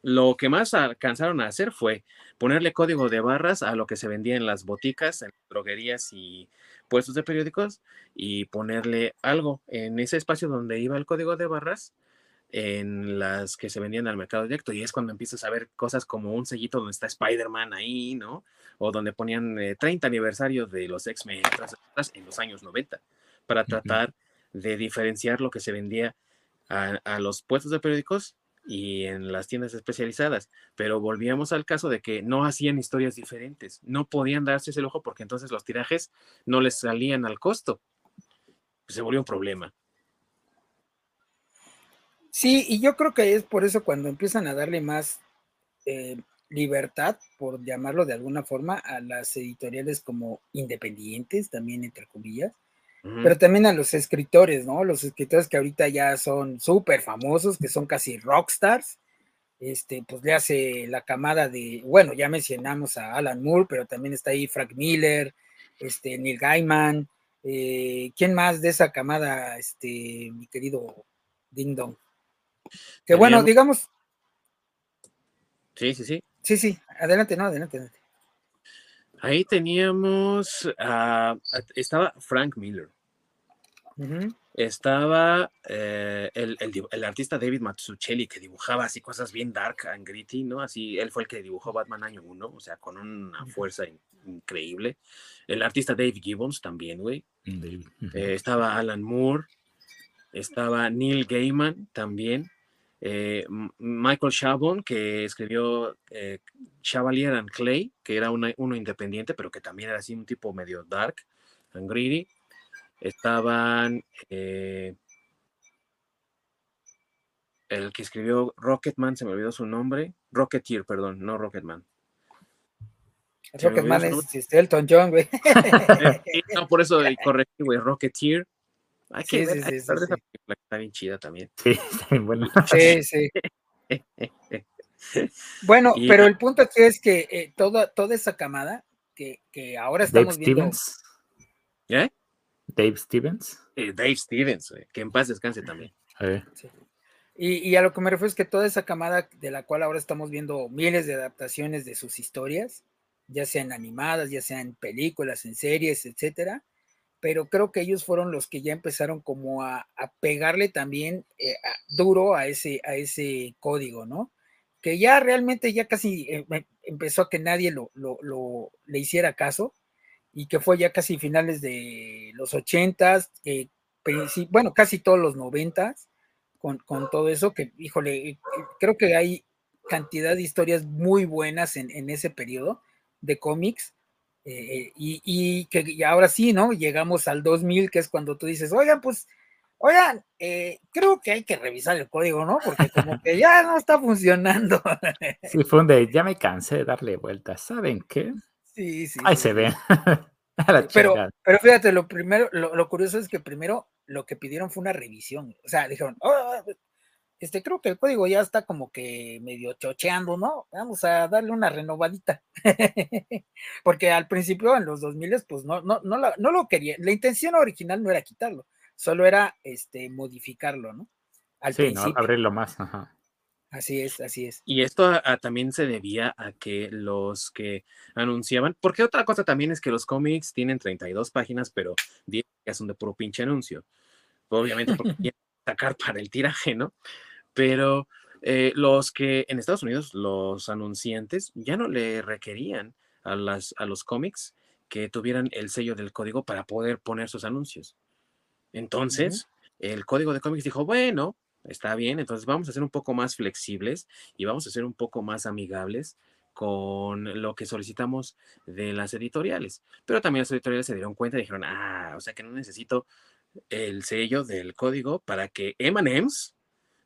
lo que más alcanzaron a hacer fue ponerle código de barras a lo que se vendía en las boticas, en droguerías y puestos de periódicos y ponerle algo en ese espacio donde iba el código de barras en las que se vendían al mercado directo y es cuando empiezas a ver cosas como un sellito donde está Spider-Man ahí, ¿no? O donde ponían 30 eh, aniversarios de los X-Men en los años 90 para tratar de diferenciar lo que se vendía a los puestos de periódicos y en las tiendas especializadas, pero volvíamos al caso de que no hacían historias diferentes, no podían darse ese ojo porque entonces los tirajes no les salían al costo. Se volvió un problema. Sí, y yo creo que es por eso cuando empiezan a darle más eh, libertad, por llamarlo de alguna forma, a las editoriales como independientes, también entre comillas, pero también a los escritores, ¿no? Los escritores que ahorita ya son súper famosos, que son casi rockstars. Este, pues le hace la camada de, bueno, ya mencionamos a Alan Moore, pero también está ahí Frank Miller, este, Neil Gaiman, eh, ¿quién más de esa camada, este, mi querido Ding Dong? Que bueno, digamos. Sí, sí, sí. Sí, sí, adelante, no, adelante, adelante. Ahí teníamos, estaba Frank Miller. Estaba eh, el, artista David Mazzucchelli que dibujaba así cosas bien dark and gritty, ¿no? Así, él fue el que dibujó Batman año 1, o sea, con una fuerza increíble. El artista Dave Gibbons también, güey. Eh, estaba Alan Moore, estaba Neil Gaiman también. Eh, Michael Chabon, que escribió eh, Chevalier and Clay, que era uno independiente, pero que también era así un tipo medio dark and greedy. Estaban eh, el que escribió Rocketman, se me olvidó su nombre, Rocketeer, perdón, no Rocketman. Rocketman es este, Elton John, güey. no, por eso correcto, güey, Rocketeer. Hay que sí, sí, sí, está bien chida también. Sí, está bien buena. Sí, sí. bueno, pero el punto aquí es que eh, toda, toda esa camada que, que ahora estamos Dave viendo. Stevens. ¿Eh? Dave Stevens. Eh, Dave Stevens, que en paz descanse también. Y, y, a lo que me refiero es que toda esa camada de la cual ahora estamos viendo miles de adaptaciones de sus historias, ya sean animadas, ya sean películas, en series, etcétera, pero creo que ellos fueron los que ya empezaron como a, pegarle también eh, duro a ese, a ese código, ¿no? Que ya realmente ya casi eh, empezó a que nadie lo, lo, le hiciera caso y que fue ya casi finales de los ochentas, eh, bueno, casi todos los noventas, con, con, todo eso, que híjole, creo que hay cantidad de historias muy buenas en, en ese periodo de cómics eh, y, que ahora sí, ¿no? Llegamos al 2000, que es cuando tú dices, oigan, pues, oigan, eh, creo que hay que revisar el código, ¿no? Porque como que ya no está funcionando. Sí, fue un de, ya me cansé de darle vueltas, ¿saben qué? Sí, sí. Ahí se ve. pero, pero fíjate, lo primero, lo, curioso es que primero lo que pidieron fue una revisión. O sea, dijeron, oh, este, creo que el código ya está como que medio chocheando, ¿no? Vamos a darle una renovadita. Porque al principio, en los 2000, pues no, no, no, no lo quería. La intención original no era quitarlo, solo era este, modificarlo, ¿no? Al sí, ¿no? abrirlo más. Así es, así es. Y esto también se debía a que los que anunciaban, porque otra cosa también es que los cómics tienen 32 páginas, pero 10 son de puro pinche anuncio. Obviamente porque quieren sacar para el tiraje, ¿no? Pero eh, los que en Estados Unidos, los anunciantes ya no le requerían a, las, a los cómics que tuvieran el sello del código para poder poner sus anuncios. Entonces, el código de cómics dijo, bueno, está bien, entonces vamos a ser un poco más flexibles y vamos a ser un poco más amigables con lo que solicitamos de las editoriales. Pero también las editoriales se dieron cuenta y dijeron, ah, o sea que no necesito el sello del código para que M&M's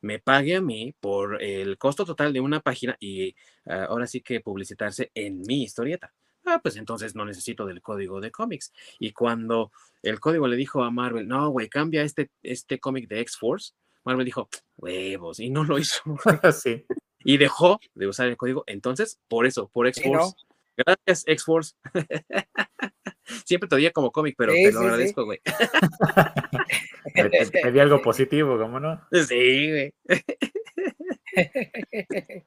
me pague a mí por el costo total de una página y ah, ahora sí que publicitarse en mi historieta. Ah, pues entonces no necesito del código de cómics. Y cuando el código le dijo a Marvel, no, güey, cambia este, este cómic de X-Force, Marvel dijo, huevos, y no lo hizo. sí. Y dejó de usar el código. Entonces, por eso, por X-Force. Gracias, X-Force. Siempre te como cómic, pero te lo agradezco, güey. Me di algo positivo, ¿cómo no? Sí, güey.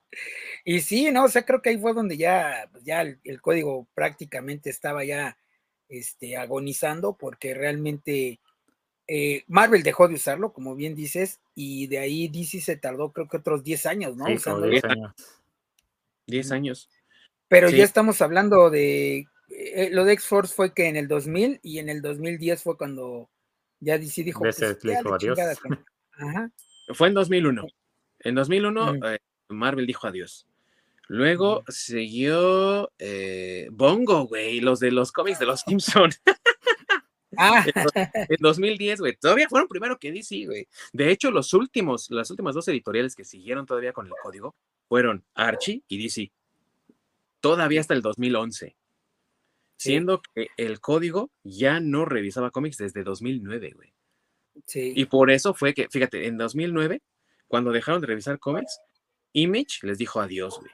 y sí, no, o sea, creo que ahí fue donde ya, pues, ya el, código prácticamente estaba ya este, agonizando, porque realmente eh, Marvel dejó de usarlo, como bien dices, y de ahí DC se tardó creo que otros 10 años, ¿no? Sí, 10 años. 10 años. Pero ya estamos hablando de eh, lo de X-Force fue que en el 2000 y en el 2010 fue cuando ya DC dijo, pues, adiós. Fue en 2001. En 2001 eh, Marvel dijo adiós. Luego siguió eh, Bongo, güey, los de los cómics de los Simpsons. Ah. en 2010, güey. Todavía fueron primero que DC, güey. De hecho, los últimos, las últimas dos editoriales que siguieron todavía con el código fueron Archie y DC. Todavía hasta el 2011 siendo que el código ya no revisaba cómics desde 2009, güey. Sí. Y por eso fue que, fíjate, en 2009, cuando dejaron de revisar cómics, Image les dijo adiós, güey.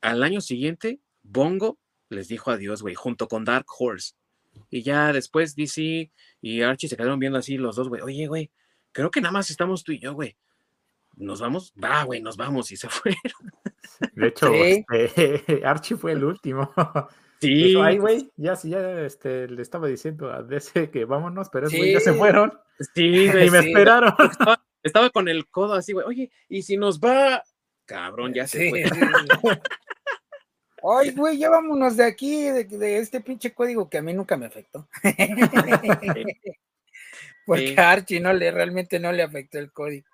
Al año siguiente, Bongo les dijo adiós, güey, junto con Dark Horse. Y ya después DC y Archie se quedaron viendo así los dos, güey. Oye, güey, creo que nada más estamos tú y yo, güey. ¿Nos vamos? Va, güey, nos vamos. Y se fueron. De hecho, este, Archie fue el último. Sí. ay, güey, ya, sí, ya este, le estaba diciendo a DC que vámonos, pero esos ya se fueron. Sí, y me esperaron. Estaba, con el codo así, güey. Oye, y si nos va, cabrón, ya se fue. Ay, güey, ya vámonos de aquí, de, este pinche código que a mí nunca me afectó. Porque a Archie no le, realmente no le afectó el código.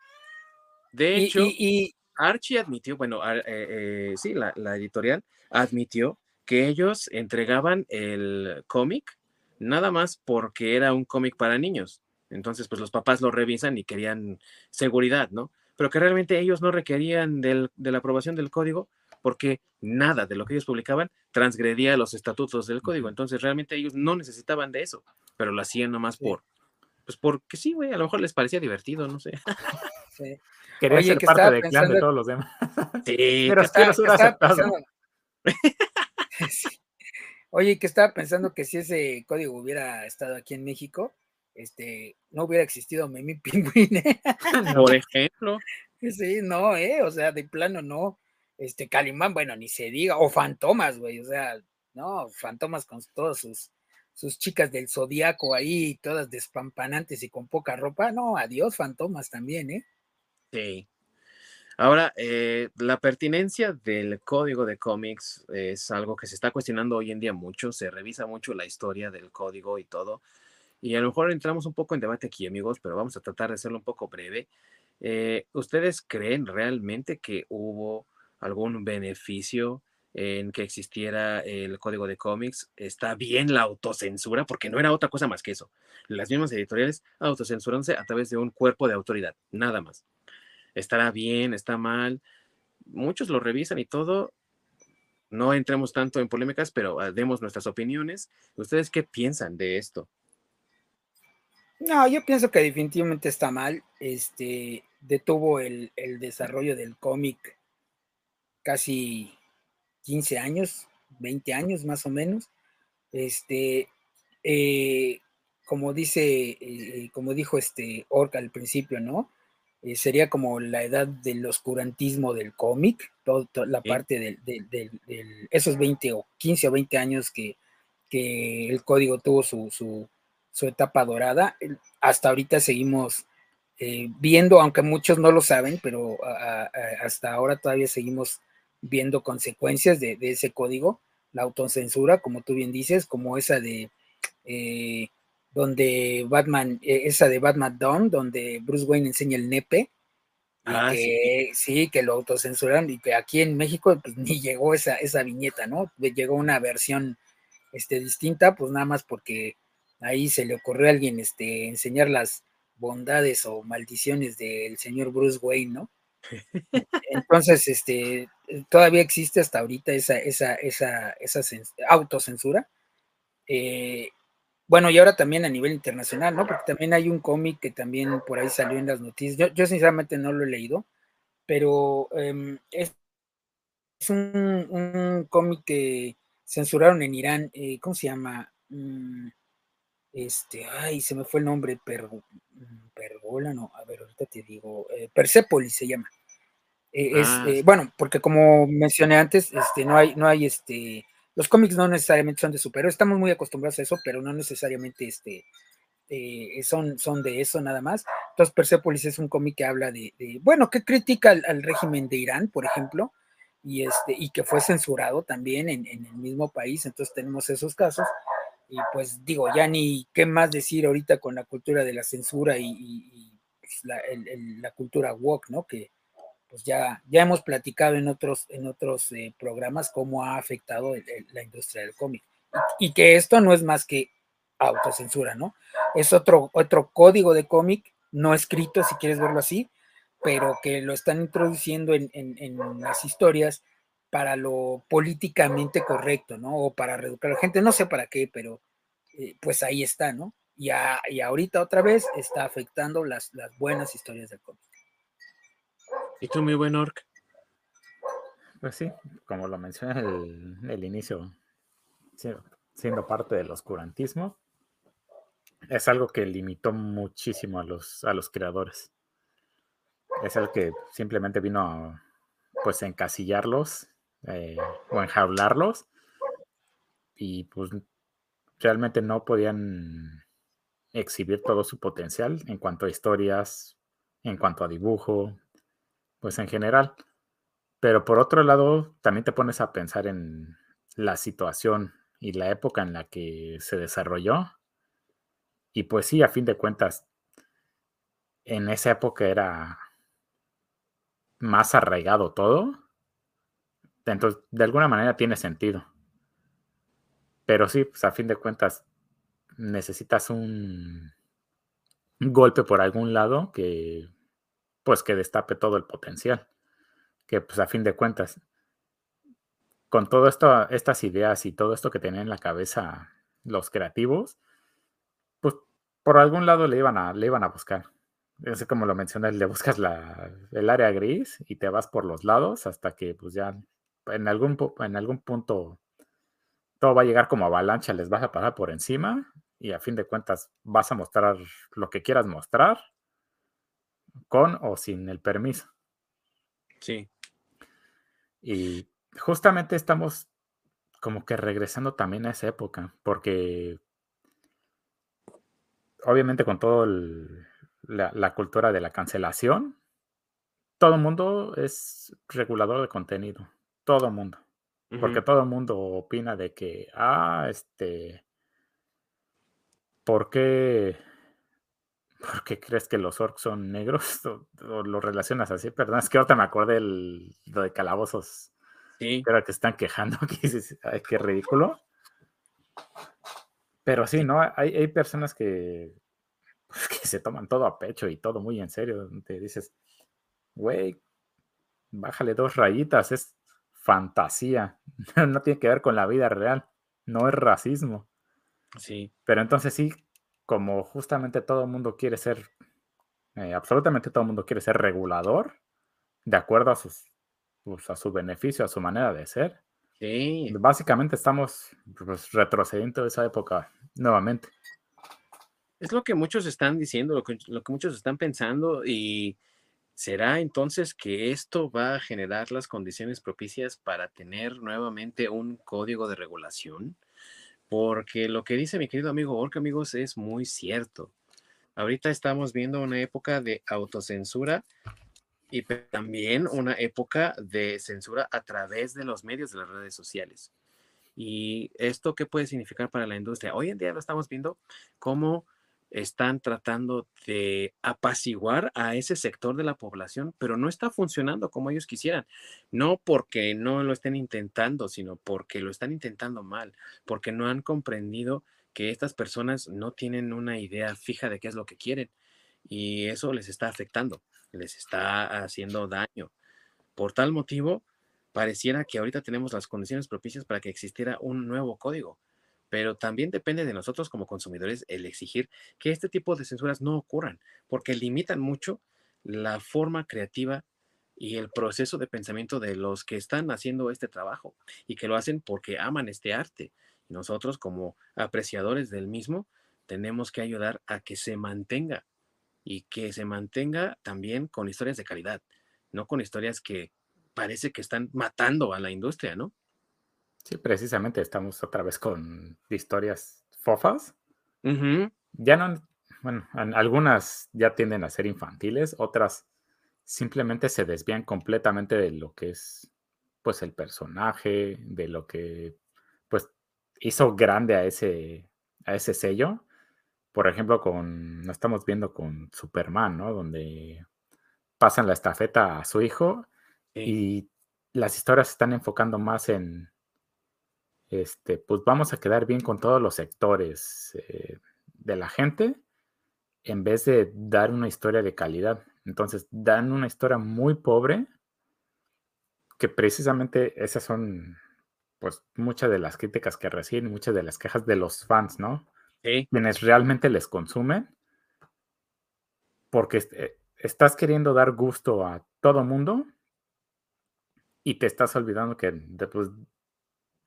De hecho, y, Archie admitió, bueno, eh, eh, sí, la, la editorial admitió que ellos entregaban el cómic nada más porque era un cómic para niños. Entonces, pues los papás lo revisan y querían seguridad, ¿no? Pero que realmente ellos no requerían de la aprobación del código porque nada de lo que ellos publicaban transgredía los estatutos del código. Entonces, realmente ellos no necesitaban de eso, pero lo hacían nomás por, pues porque sí, güey, a lo mejor les parecía divertido, no sé. Sí. Quería ser parte del clan de todos los demás. Sí, pero quiero ser aceptado. Oye, que estaba pensando que si ese código hubiera estado aquí en México, este, no hubiera existido Memi Pingüín. ¿eh? Por ejemplo. Sí, no, eh, o sea, de plano no. Este, Calimán, bueno, ni se diga, o Fantomas, güey, o sea, no, Fantomas con todos sus, sus chicas del zodiaco ahí, todas despampanantes y con poca ropa. No, adiós, fantomas también, ¿eh? Sí. Ahora, eh, la pertinencia del código de cómics es algo que se está cuestionando hoy en día mucho, se revisa mucho la historia del código y todo, y a lo mejor entramos un poco en debate aquí, amigos, pero vamos a tratar de hacerlo un poco breve. Eh, ¿Ustedes creen realmente que hubo algún beneficio en que existiera el código de cómics? ¿Está bien la autocensura? Porque no era otra cosa más que eso. Las mismas editoriales autocensurándose a través de un cuerpo de autoridad, nada más. ¿Estará bien? ¿Está mal? Muchos lo revisan y todo. No entremos tanto en polémicas, pero ah, demos nuestras opiniones. ¿Ustedes qué piensan de esto? No, yo pienso que definitivamente está mal. Este detuvo el, el desarrollo del cómic casi 15 años, 20 años más o menos. Este, eh, como dice, eh, como dijo este Orca al principio, ¿no? Eh, sería como la edad del oscurantismo del cómic, toda la parte de esos 20 o 15 o 20 años que, que el código tuvo su, su, su etapa dorada. Hasta ahorita seguimos eh, viendo, aunque muchos no lo saben, pero hasta ahora todavía seguimos viendo consecuencias de, ese código, la autocensura, como tú bien dices, como esa de eh, donde Batman, eh, esa de Batman Dawn, donde Bruce Wayne enseña el nepe. Ah, que, sí. que lo autocensuran y que aquí en México pues, ni llegó esa, esa viñeta, ¿no? Llegó una versión este, distinta, pues nada más porque ahí se le ocurrió a alguien este, enseñar las bondades o maldiciones del señor Bruce Wayne, ¿no? Entonces, este, todavía existe hasta ahorita esa, esa, esa, esa autocensura. Eh, bueno, y ahora también a nivel internacional, ¿no? Porque también hay un cómic que también por ahí salió en las noticias. Yo, sinceramente no lo he leído, pero em, es, un, cómic que censuraron en Irán. Eh, ¿Cómo se llama? Mm, este, ay, se me fue el nombre, mm, Pergola, no, a ver, ahorita te digo, eh, Persepolis se llama. Eh, es, ah, eh, bueno, porque como mencioné antes, este, no hay, no hay, este, los cómics no necesariamente son de superhéroes, estamos muy acostumbrados a eso, pero no necesariamente, este, son, son de eso nada más. Entonces, Persepolis es un cómic que habla de, bueno, que critica al, régimen de Irán, por ejemplo, y, este, y que fue censurado también en, en el mismo país, entonces tenemos esos casos y pues digo, ya ni qué más decir ahorita con la cultura de la censura y, pues, la, cultura woke, ¿no? Que pues ya, ya hemos platicado en otros, en otros eh, programas cómo ha afectado la industria del cómic. Y, que esto no es más que autocensura, ¿no? Es otro, otro código de cómic, no escrito, si quieres verlo así, pero que lo están introduciendo en, en las historias para lo políticamente correcto, ¿no? O para reeducar a la gente, no sé para qué, pero eh, pues ahí está, ¿no? Y, y, ahorita otra vez está afectando las, las buenas historias del cómic. ¿Y tú, muy buen Orc? Pues sí, como lo mencioné el, el inicio, siendo parte del oscurantismo, es algo que limitó muchísimo a los, a los creadores. Es algo que simplemente vino a pues encasillarlos eh, o enjaularlos y pues realmente no podían exhibir todo su potencial en cuanto a historias, en cuanto a dibujo, pues en general. Pero por otro lado, también te pones a pensar en la situación y la época en la que se desarrolló. Y pues sí, a fin de cuentas, en esa época era más arraigado todo. Entonces, de alguna manera tiene sentido. Pero sí, pues a fin de cuentas, necesitas un, golpe por algún lado que, pues, que destape todo el potencial. Que, pues, a fin de cuentas, con todo esto, estas ideas y todo esto que tenían en la cabeza los creativos, pues, por algún lado le iban a, le a buscar. Es como lo mencioné, le buscas la, el área gris y te vas por los lados hasta que, pues, ya en algún, en algún punto todo va a llegar como avalancha, les vas a pasar por encima y a fin de cuentas vas a mostrar lo que quieras mostrar con o sin el permiso. Sí. Y justamente estamos como que regresando también a esa época, porque obviamente con todo la, la, cultura de la cancelación, todo el mundo es regulador de contenido, todo el mundo. Porque todo el mundo opina de que, ah, este, ¿por qué, ¿por qué crees que los orcs son negros? O, lo relacionas así, perdón, es que ahorita me acordé el, lo de calabozos. Sí. Pero que están quejando, que dices, ay, qué ridículo. Pero sí, ¿no? Hay, hay personas que, pues, que se toman todo a pecho y todo muy en serio. Te dices, güey, bájale dos rayitas, es fantasía, no tiene que ver con la vida real, no es racismo. Sí. Pero entonces sí, como justamente todo el mundo quiere ser, eh, absolutamente todo el mundo quiere ser regulador, de acuerdo a sus pues, a su beneficio, a su manera de ser. Sí. Básicamente estamos pues, retrocediendo esa época nuevamente. Es lo que muchos están diciendo, lo que, lo que muchos están pensando y ¿Será entonces que esto va a generar las condiciones propicias para tener nuevamente un código de regulación? Porque lo que dice mi querido amigo Orca, amigos, es muy cierto. Ahorita estamos viendo una época de autocensura y también una época de censura a través de los medios de las redes sociales. ¿Y esto qué puede significar para la industria? Hoy en día lo estamos viendo como están tratando de apaciguar a ese sector de la población, pero no está funcionando como ellos quisieran. No porque no lo estén intentando, sino porque lo están intentando mal, porque no han comprendido que estas personas no tienen una idea fija de qué es lo que quieren y eso les está afectando, les está haciendo daño. Por tal motivo, pareciera que ahorita tenemos las condiciones propicias para que existiera un nuevo código pero también depende de nosotros como consumidores el exigir que este tipo de censuras no ocurran, porque limitan mucho la forma creativa y el proceso de pensamiento de los que están haciendo este trabajo y que lo hacen porque aman este arte. Nosotros como apreciadores del mismo tenemos que ayudar a que se mantenga y que se mantenga también con historias de calidad, no con historias que parece que están matando a la industria, ¿no? Sí, precisamente estamos otra vez con historias fofas. Ya no, bueno, algunas ya tienden a ser infantiles, otras simplemente se desvían completamente de lo que es, pues, el personaje, de lo que, pues, hizo grande a ese, a ese sello. Por ejemplo, con, lo estamos viendo con Superman, ¿no? Donde pasan la estafeta a su hijo y las historias se están enfocando más en este, pues vamos a quedar bien con todos los sectores eh, de la gente en vez de dar una historia de calidad. Entonces, dan una historia muy pobre que precisamente esas son pues muchas de las críticas que reciben, muchas de las quejas de los fans, ¿no? Quienes realmente les consumen, porque eh, estás queriendo dar gusto a todo mundo y te estás olvidando que después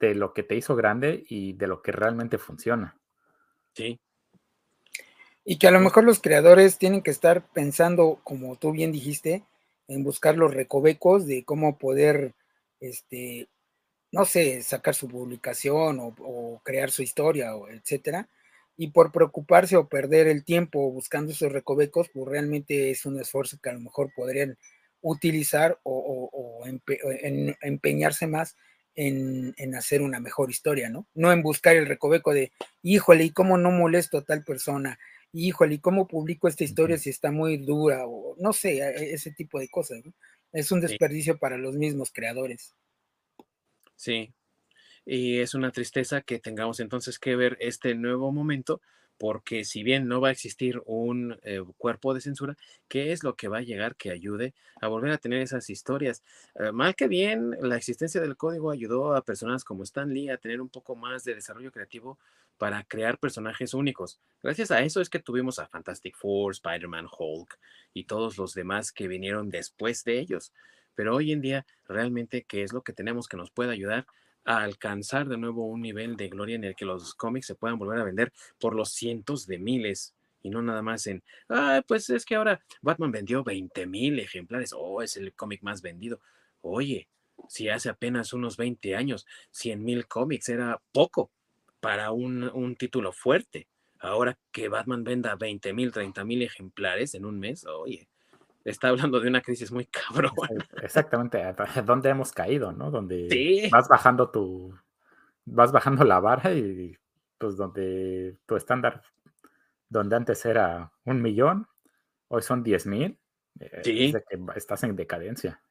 de lo que te hizo grande y de lo que realmente funciona. Sí. Y que a lo mejor los creadores tienen que estar pensando, como tú bien dijiste, en buscar los recovecos de cómo poder, este, no sé, sacar su publicación o, crear su historia, o etcétera. Y por preocuparse o perder el tiempo buscando esos recovecos, pues realmente es un esfuerzo que a lo mejor podrían utilizar o, empeñarse más en, hacer una mejor historia, ¿no? No en buscar el recoveco de, híjole, ¿y cómo no molesto a tal persona? Híjole, ¿y cómo publico esta historia si está muy dura? O no sé, e, ese tipo de cosas, ¿no? Es un desperdicio para los mismos creadores. Sí, y es una tristeza que tengamos entonces que ver este nuevo momento porque si bien no va a existir un eh, cuerpo de censura, ¿qué es lo que va a llegar que ayude a volver a tener esas historias? Eh, mal que bien, la existencia del código ayudó a personas como Stan Lee a tener un poco más de desarrollo creativo para crear personajes únicos. Gracias a eso es que tuvimos a Fantastic Four, Spider-Man, Hulk y todos los demás que vinieron después de ellos. Pero hoy en día, realmente, ¿qué es lo que tenemos que nos puede ayudar? A alcanzar de nuevo un nivel de gloria en el que los cómics se puedan volver a vender por los cientos de miles y no nada más en, ah, pues es que ahora Batman vendió 20 mil ejemplares, oh, es el cómic más vendido. Oye, si hace apenas unos 20 años 100 mil cómics era poco para un, un título fuerte. ahora que Batman venda 20 mil, 30 mil ejemplares en un mes, oye, está hablando de una crisis muy cabrón. Exactamente, ¿dónde hemos caído, no? Donde vas bajando tu, vas bajando la vara y pues donde tu estándar, donde antes era un millón, hoy son 10 mil, eh, sí. que estás en decadencia.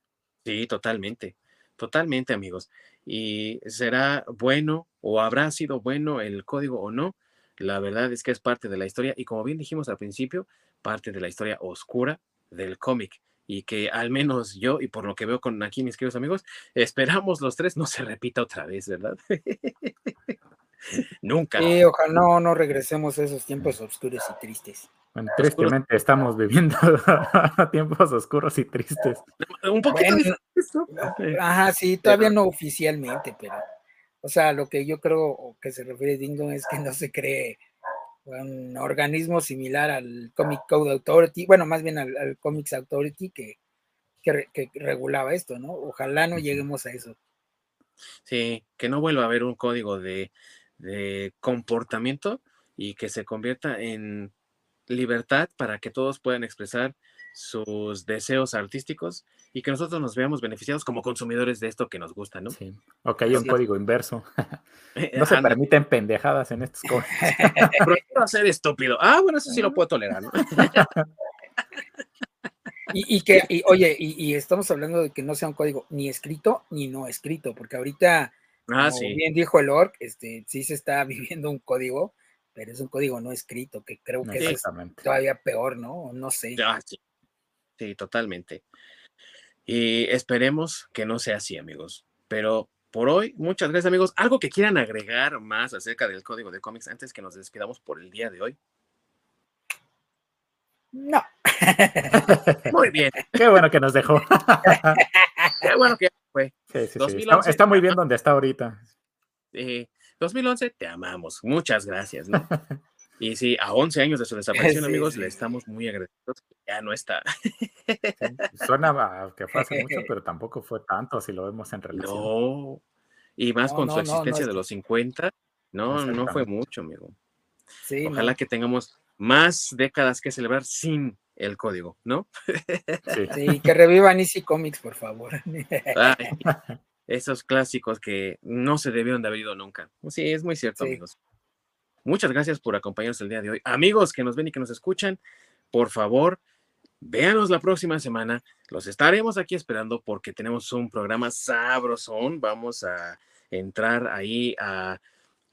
Sí, totalmente, totalmente amigos. Y será bueno o habrá sido bueno el código o no, la verdad es que es parte de la historia y como bien dijimos al principio, parte de la historia oscura del cómic y que al menos yo y por lo que veo con aquí mis queridos amigos, esperamos los tres no se repita otra vez, ¿verdad? Nunca. Sí, ojalá no, no regresemos a esos tiempos oscuros y tristes. Bueno, tristemente estamos viviendo tiempos oscuros y tristes. Un poquito. ajá, sí, todavía no oficialmente, pero, o sea, lo que yo creo que se refiere Dingo es que no se cree un organismo similar al Comic Code Authority, bueno, más bien al, Comics Authority que, que, regulaba esto, ¿no? Ojalá no lleguemos a eso. Sí, que no vuelva a haber un código de, comportamiento y que se convierta en libertad para que todos puedan expresar sus deseos artísticos y que nosotros nos veamos beneficiados como consumidores de esto que nos gusta, ¿no? Sí. O que haya un código inverso. no se permiten pendejadas en estos códigos. Prohibido ser estúpido. Ah, bueno, eso sí lo puedo tolerar, ¿no? y, que, oye, y, estamos hablando de que no sea un código ni escrito ni no escrito, porque ahorita, ah, como bien dijo el orc, este, sí se está viviendo un código, pero es un código no escrito, que creo que es todavía peor, ¿no? No sé. Ah, sí. sí, totalmente. Y esperemos que no sea así, amigos. Pero por hoy, muchas gracias, amigos. ¿Algo que quieran agregar más acerca del código de cómics antes que nos despidamos por el día de hoy? No. Muy bien. Qué bueno que nos dejó. Qué bueno que fue. Sí, sí, sí. Está, muy bien donde está ahorita. 2011, te amamos. Muchas gracias. ¿no? Y sí, a 11 años de su desaparición, amigos, le estamos muy agradecidos. Ya no está. suena que fue hace mucho, pero tampoco fue tanto si lo vemos en relación. No, y más con su existencia de los 50, no, no fue mucho, amigo. Sí, Ojalá que tengamos más décadas que celebrar sin el código, ¿no? Sí, que revivan Easy Comics, por favor. esos clásicos que no se debieron de haber ido nunca. Sí, es muy cierto, amigos. Muchas gracias por acompañarnos el día de hoy. Amigos que nos ven y que nos escuchan, por favor, véanos la próxima semana. Los estaremos aquí esperando porque tenemos un programa sabrosón. Vamos a entrar ahí a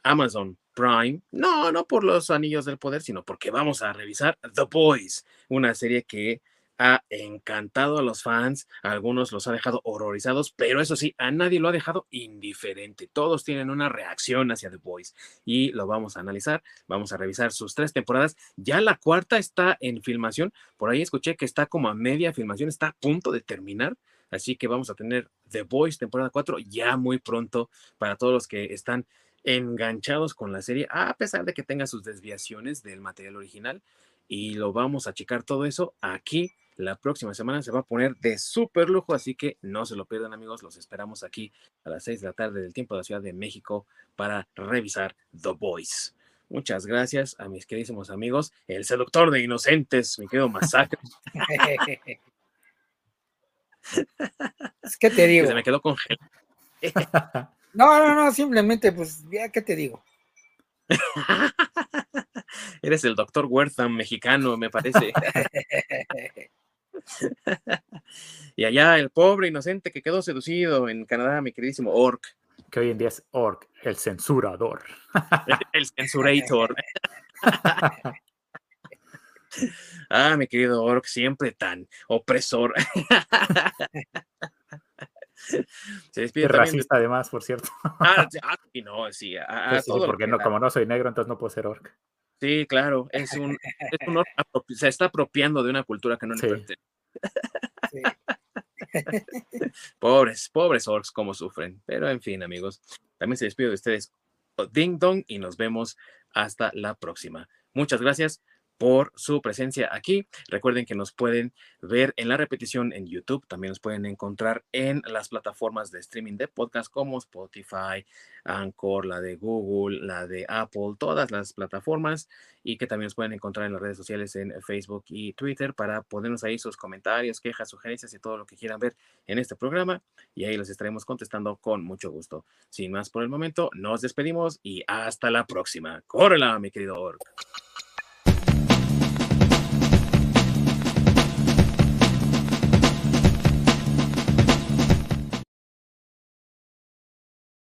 Amazon Prime. No, no por los anillos del poder, sino porque vamos a revisar The Boys, una serie que ha encantado a los fans, a algunos los ha dejado horrorizados, pero eso sí, a nadie lo ha dejado indiferente. Todos tienen una reacción hacia The Boys y lo vamos a analizar. Vamos a revisar sus tres temporadas. Ya la cuarta está en filmación. Por ahí escuché que está como a media filmación, está a punto de terminar. Así que vamos a tener The Boys temporada 4 ya muy pronto para todos los que están enganchados con la serie, a pesar de que tenga sus desviaciones del material original. Y lo vamos a checar todo eso aquí la próxima semana se va a poner de súper lujo, así que no se lo pierdan amigos, los esperamos aquí a las 6 de la tarde del tiempo de la Ciudad de México para revisar The Voice. Muchas gracias a mis queridísimos amigos, el seductor de inocentes, mi querido Masacre. ¿Qué te digo? se me quedó congelado. no, no, no, simplemente, pues, ya, ¿qué te digo? Eres el doctor Wertham mexicano, me parece. y allá el pobre inocente que quedó seducido en Canadá, mi queridísimo Orc. Que hoy en día es Orc, el censurador. el, censurator. ah, mi querido Orc, siempre tan opresor. Se despide racista además, por cierto. ah, ah no, sí. Pues porque no, como no soy negro, entonces no puedo ser orc. Sí, claro, es un, es un se está apropiando de una cultura que no le pertenece. pobres, pobres orcs, como sufren. Pero en fin, amigos, también se despido de ustedes. Ding dong y nos vemos hasta la próxima. Muchas gracias. Por su presencia aquí. Recuerden que nos pueden ver en la repetición en YouTube, también nos pueden encontrar en las plataformas de streaming de podcast como Spotify, Anchor, la de Google, la de Apple, todas las plataformas y que también nos pueden encontrar en las redes sociales en Facebook y Twitter para ponernos ahí sus comentarios, quejas, sugerencias y todo lo que quieran ver en este programa y ahí los estaremos contestando con mucho gusto. Sin más por el momento, nos despedimos y hasta la próxima. ¡Córrela, mi querido Orc!